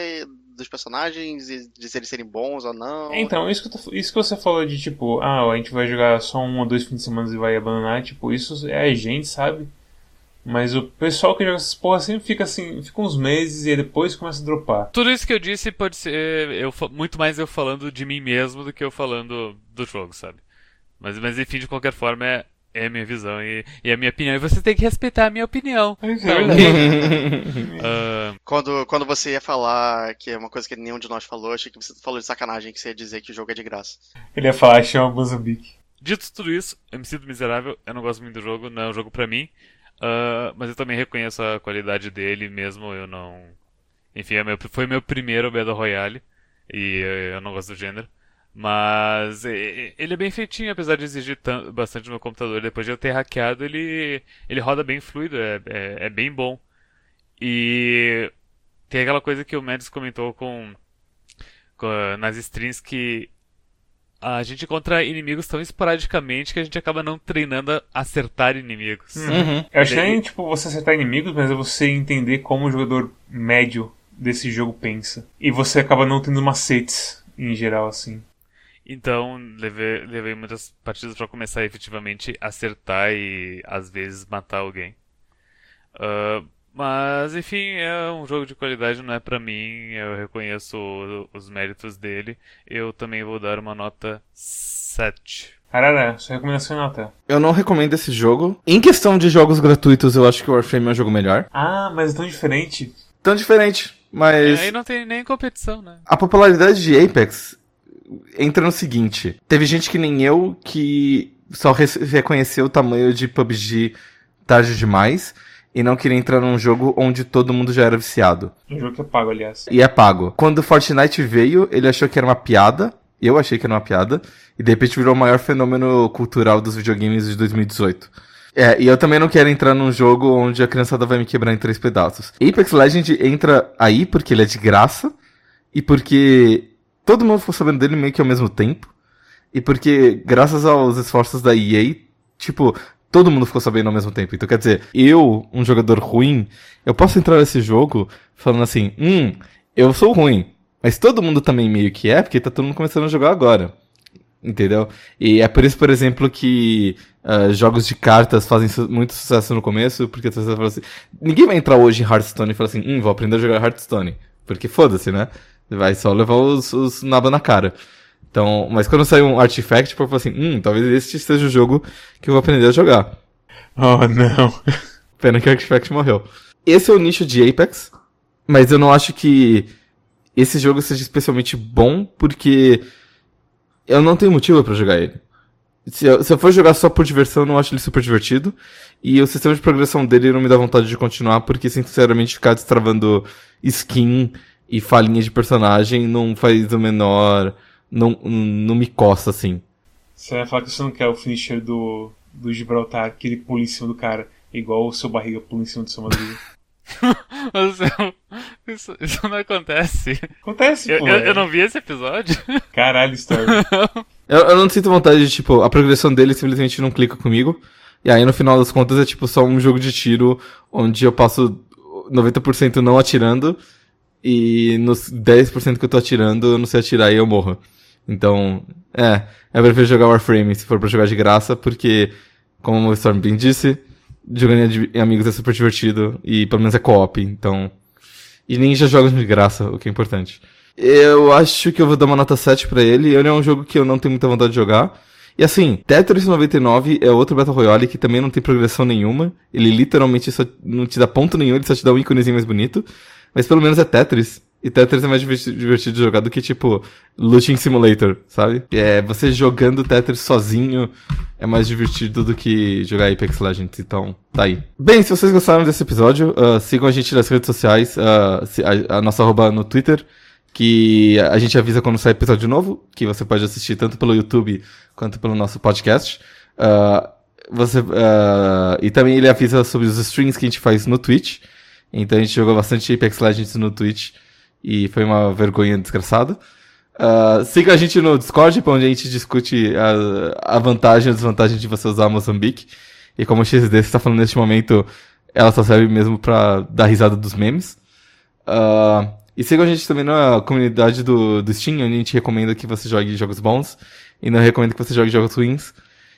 Speaker 3: dos personagens e de se eles serem bons ou não.
Speaker 4: Então, isso que, tô, isso que você falou de tipo, ah, a gente vai jogar só um ou dois fins de semana e vai abandonar, tipo, isso é a gente, sabe? Mas o pessoal que joga essas porra sempre fica assim, fica uns meses e depois começa a dropar.
Speaker 2: Tudo isso que eu disse pode ser eu, muito mais eu falando de mim mesmo do que eu falando do jogo, sabe? Mas, mas enfim, de qualquer forma, é, é a minha visão e, e a minha opinião. E você tem que respeitar a minha opinião.
Speaker 4: É
Speaker 3: uh... quando, quando você ia falar que é uma coisa que nenhum de nós falou, achei que você falou de sacanagem, que você ia dizer que o jogo é de graça.
Speaker 4: Ele ia falar, chama Mozambique.
Speaker 2: Dito tudo isso, eu me sinto miserável, eu não gosto muito do jogo, não é um jogo pra mim. Uh, mas eu também reconheço a qualidade dele, mesmo eu não. Enfim, é meu, foi meu primeiro Battle Royale. E eu não gosto do gênero. Mas ele é bem feitinho, apesar de exigir bastante no meu computador. Depois de eu ter hackeado, ele, ele roda bem fluido, é, é, é bem bom. E tem aquela coisa que o Mads comentou com, com, nas streams que a gente encontra inimigos tão esporadicamente que a gente acaba não treinando a acertar inimigos.
Speaker 4: Uhum. Eu acho que nem tipo, você acertar inimigos, mas é você entender como o jogador médio desse jogo pensa. E você acaba não tendo macetes em geral assim.
Speaker 2: Então, levei, levei muitas partidas para começar a efetivamente acertar e às vezes matar alguém. Uh, mas, enfim, é um jogo de qualidade, não é para mim. Eu reconheço os méritos dele. Eu também vou dar uma nota 7.
Speaker 4: Caralho, sua recomendação é nota.
Speaker 1: Eu não recomendo esse jogo. Em questão de jogos gratuitos, eu acho que o Warframe é um jogo melhor.
Speaker 4: Ah, mas é tão diferente.
Speaker 1: Tão diferente, mas.
Speaker 2: Aí não tem nem competição, né?
Speaker 1: A popularidade de Apex entra no seguinte: teve gente que nem eu que só reconheceu o tamanho de PUBG tarde demais e não queria entrar num jogo onde todo mundo já era viciado.
Speaker 4: Um jogo que é pago, aliás.
Speaker 1: E é pago. Quando o Fortnite veio, ele achou que era uma piada. Eu achei que era uma piada. E de repente virou o maior fenômeno cultural dos videogames de 2018. É, e eu também não quero entrar num jogo onde a criançada vai me quebrar em três pedaços. Apex Legend entra aí porque ele é de graça e porque todo mundo ficou sabendo dele meio que ao mesmo tempo. E porque, graças aos esforços da EA, tipo, todo mundo ficou sabendo ao mesmo tempo. Então, quer dizer, eu, um jogador ruim, eu posso entrar nesse jogo falando assim, hum, eu sou ruim. Mas todo mundo também meio que é, porque tá todo mundo começando a jogar agora. Entendeu? E é por isso, por exemplo, que uh, jogos de cartas fazem su muito sucesso no começo, porque as pessoas assim, ninguém vai entrar hoje em Hearthstone e falar assim, hum, vou aprender a jogar Hearthstone. Porque foda-se, né? Vai só levar os, os naba na cara. Então, mas quando sai um artifact, eu falo assim, hum, talvez este seja o jogo que eu vou aprender a jogar.
Speaker 4: Oh, não.
Speaker 1: Pena que o artifact morreu. Esse é o nicho de Apex, mas eu não acho que esse jogo seja especialmente bom, porque eu não tenho motivo para jogar ele. Se eu, se eu for jogar só por diversão, eu não acho ele super divertido. E o sistema de progressão dele não me dá vontade de continuar, porque sinceramente ficar destravando skin e falinha de personagem não faz o menor. Não, não me coça assim.
Speaker 4: Você vai falar que você não quer o finisher do, do Gibraltar, que ele pula em cima do cara, igual o seu barriga pula em cima do seu
Speaker 2: eu- isso, isso não acontece.
Speaker 4: Acontece,
Speaker 2: Eu,
Speaker 4: pô.
Speaker 2: eu,
Speaker 4: é.
Speaker 2: eu não vi esse episódio.
Speaker 4: Caralho, Storm.
Speaker 1: Eu, eu não sinto vontade de, tipo, a progressão dele simplesmente não clica comigo. E aí, no final das contas, é tipo só um jogo de tiro onde eu passo 90% não atirando. E nos 10% que eu tô atirando, eu não sei atirar e eu morro. Então, é, eu prefiro jogar Warframe se for pra jogar de graça, porque, como o Storm bem disse, jogando em amigos é super divertido e pelo menos é co-op, então. E nem já jogos de graça, o que é importante. Eu acho que eu vou dar uma nota 7 pra ele. Ele é um jogo que eu não tenho muita vontade de jogar. E assim, Tetris 99 é outro Battle Royale que também não tem progressão nenhuma. Ele literalmente só não te dá ponto nenhum, ele só te dá um íconezinho mais bonito. Mas pelo menos é Tetris. E Tetris é mais diverti- divertido de jogar do que, tipo, Looting Simulator, sabe? É, você jogando Tetris sozinho é mais divertido do que jogar Apex Legends, então tá aí. Bem, se vocês gostaram desse episódio, ah, sigam a gente nas redes sociais, se- a, a nossa arroba no Twitter, que a gente avisa quando sai episódio novo, que você pode assistir tanto pelo YouTube quanto pelo nosso podcast. Ah, você, e também ele avisa sobre os streams que a gente faz no Twitch. Então a gente jogou bastante Apex Legends no Twitch e foi uma vergonha desgraçada. Ah, siga a gente no Discord, onde a gente discute a, a vantagem e a desvantagem de você usar Moçambique. E como o XD está falando neste momento, ela só serve mesmo pra dar risada dos memes. Ah, e sigam a gente também na comunidade do, do Steam, onde a gente recomenda que você jogue jogos bons e não recomenda que você jogue jogos ruins.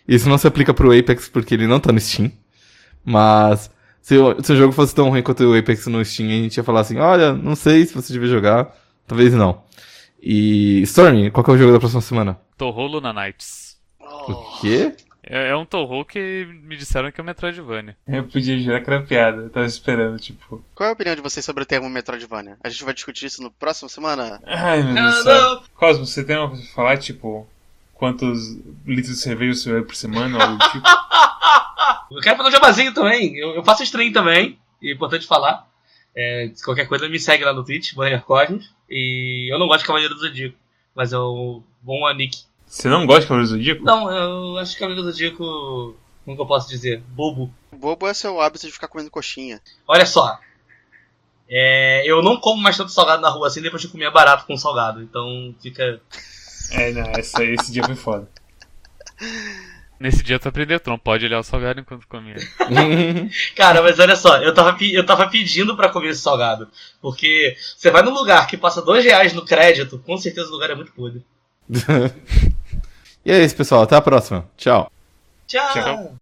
Speaker 1: Isso não se aplica pro Apex porque ele não tá no Steam. Mas se o, se o jogo fosse tão ruim quanto o Apex no Steam, a gente ia falar assim, olha, não sei se você devia jogar, talvez não. E Stormy, qual que é o jogo da próxima semana?
Speaker 2: Torro Luna Nights.
Speaker 1: O quê?
Speaker 2: É, é um Torro que me disseram que é o Metroidvania.
Speaker 4: Eu podia jurar que era piada. Eu tava esperando, tipo.
Speaker 3: Qual é a opinião de vocês sobre o termo Metroidvania? A gente vai discutir isso no próximo semana?
Speaker 4: Ai, meu Deus do céu. Cosmo, você tem uma coisa pra falar, tipo, quantos litros de cerveja você bebe por semana ou algo do tipo?
Speaker 5: Eu quero fazer um jabazinho também. Eu, eu faço stream também. E é importante falar. É, se qualquer coisa, me segue lá no Twitch, Banner Cosmos. E eu não gosto de Cavaleiro do Zodíaco. Mas eu vou a Nick.
Speaker 4: Você não gosta de Cavaleiro do Zodíaco?
Speaker 5: Não, eu acho que Cavaleiro do Zodíaco. Como que eu posso dizer? Bobo.
Speaker 3: Bobo é seu hábito de ficar comendo coxinha.
Speaker 5: Olha só. É, eu não como mais tanto salgado na rua assim depois de comer barato com salgado. Então fica.
Speaker 4: É, não, essa, esse dia foi foda.
Speaker 2: Nesse dia tu aprendeu, tu não pode olhar o salgado enquanto comia.
Speaker 5: Cara, mas olha só, eu tava, eu tava pedindo pra comer esse salgado. Porque você vai num lugar que passa dois reais no crédito, com certeza o lugar é muito podre.
Speaker 1: e é isso, pessoal. Até a próxima. Tchau.
Speaker 5: Tchau.
Speaker 2: Tchau.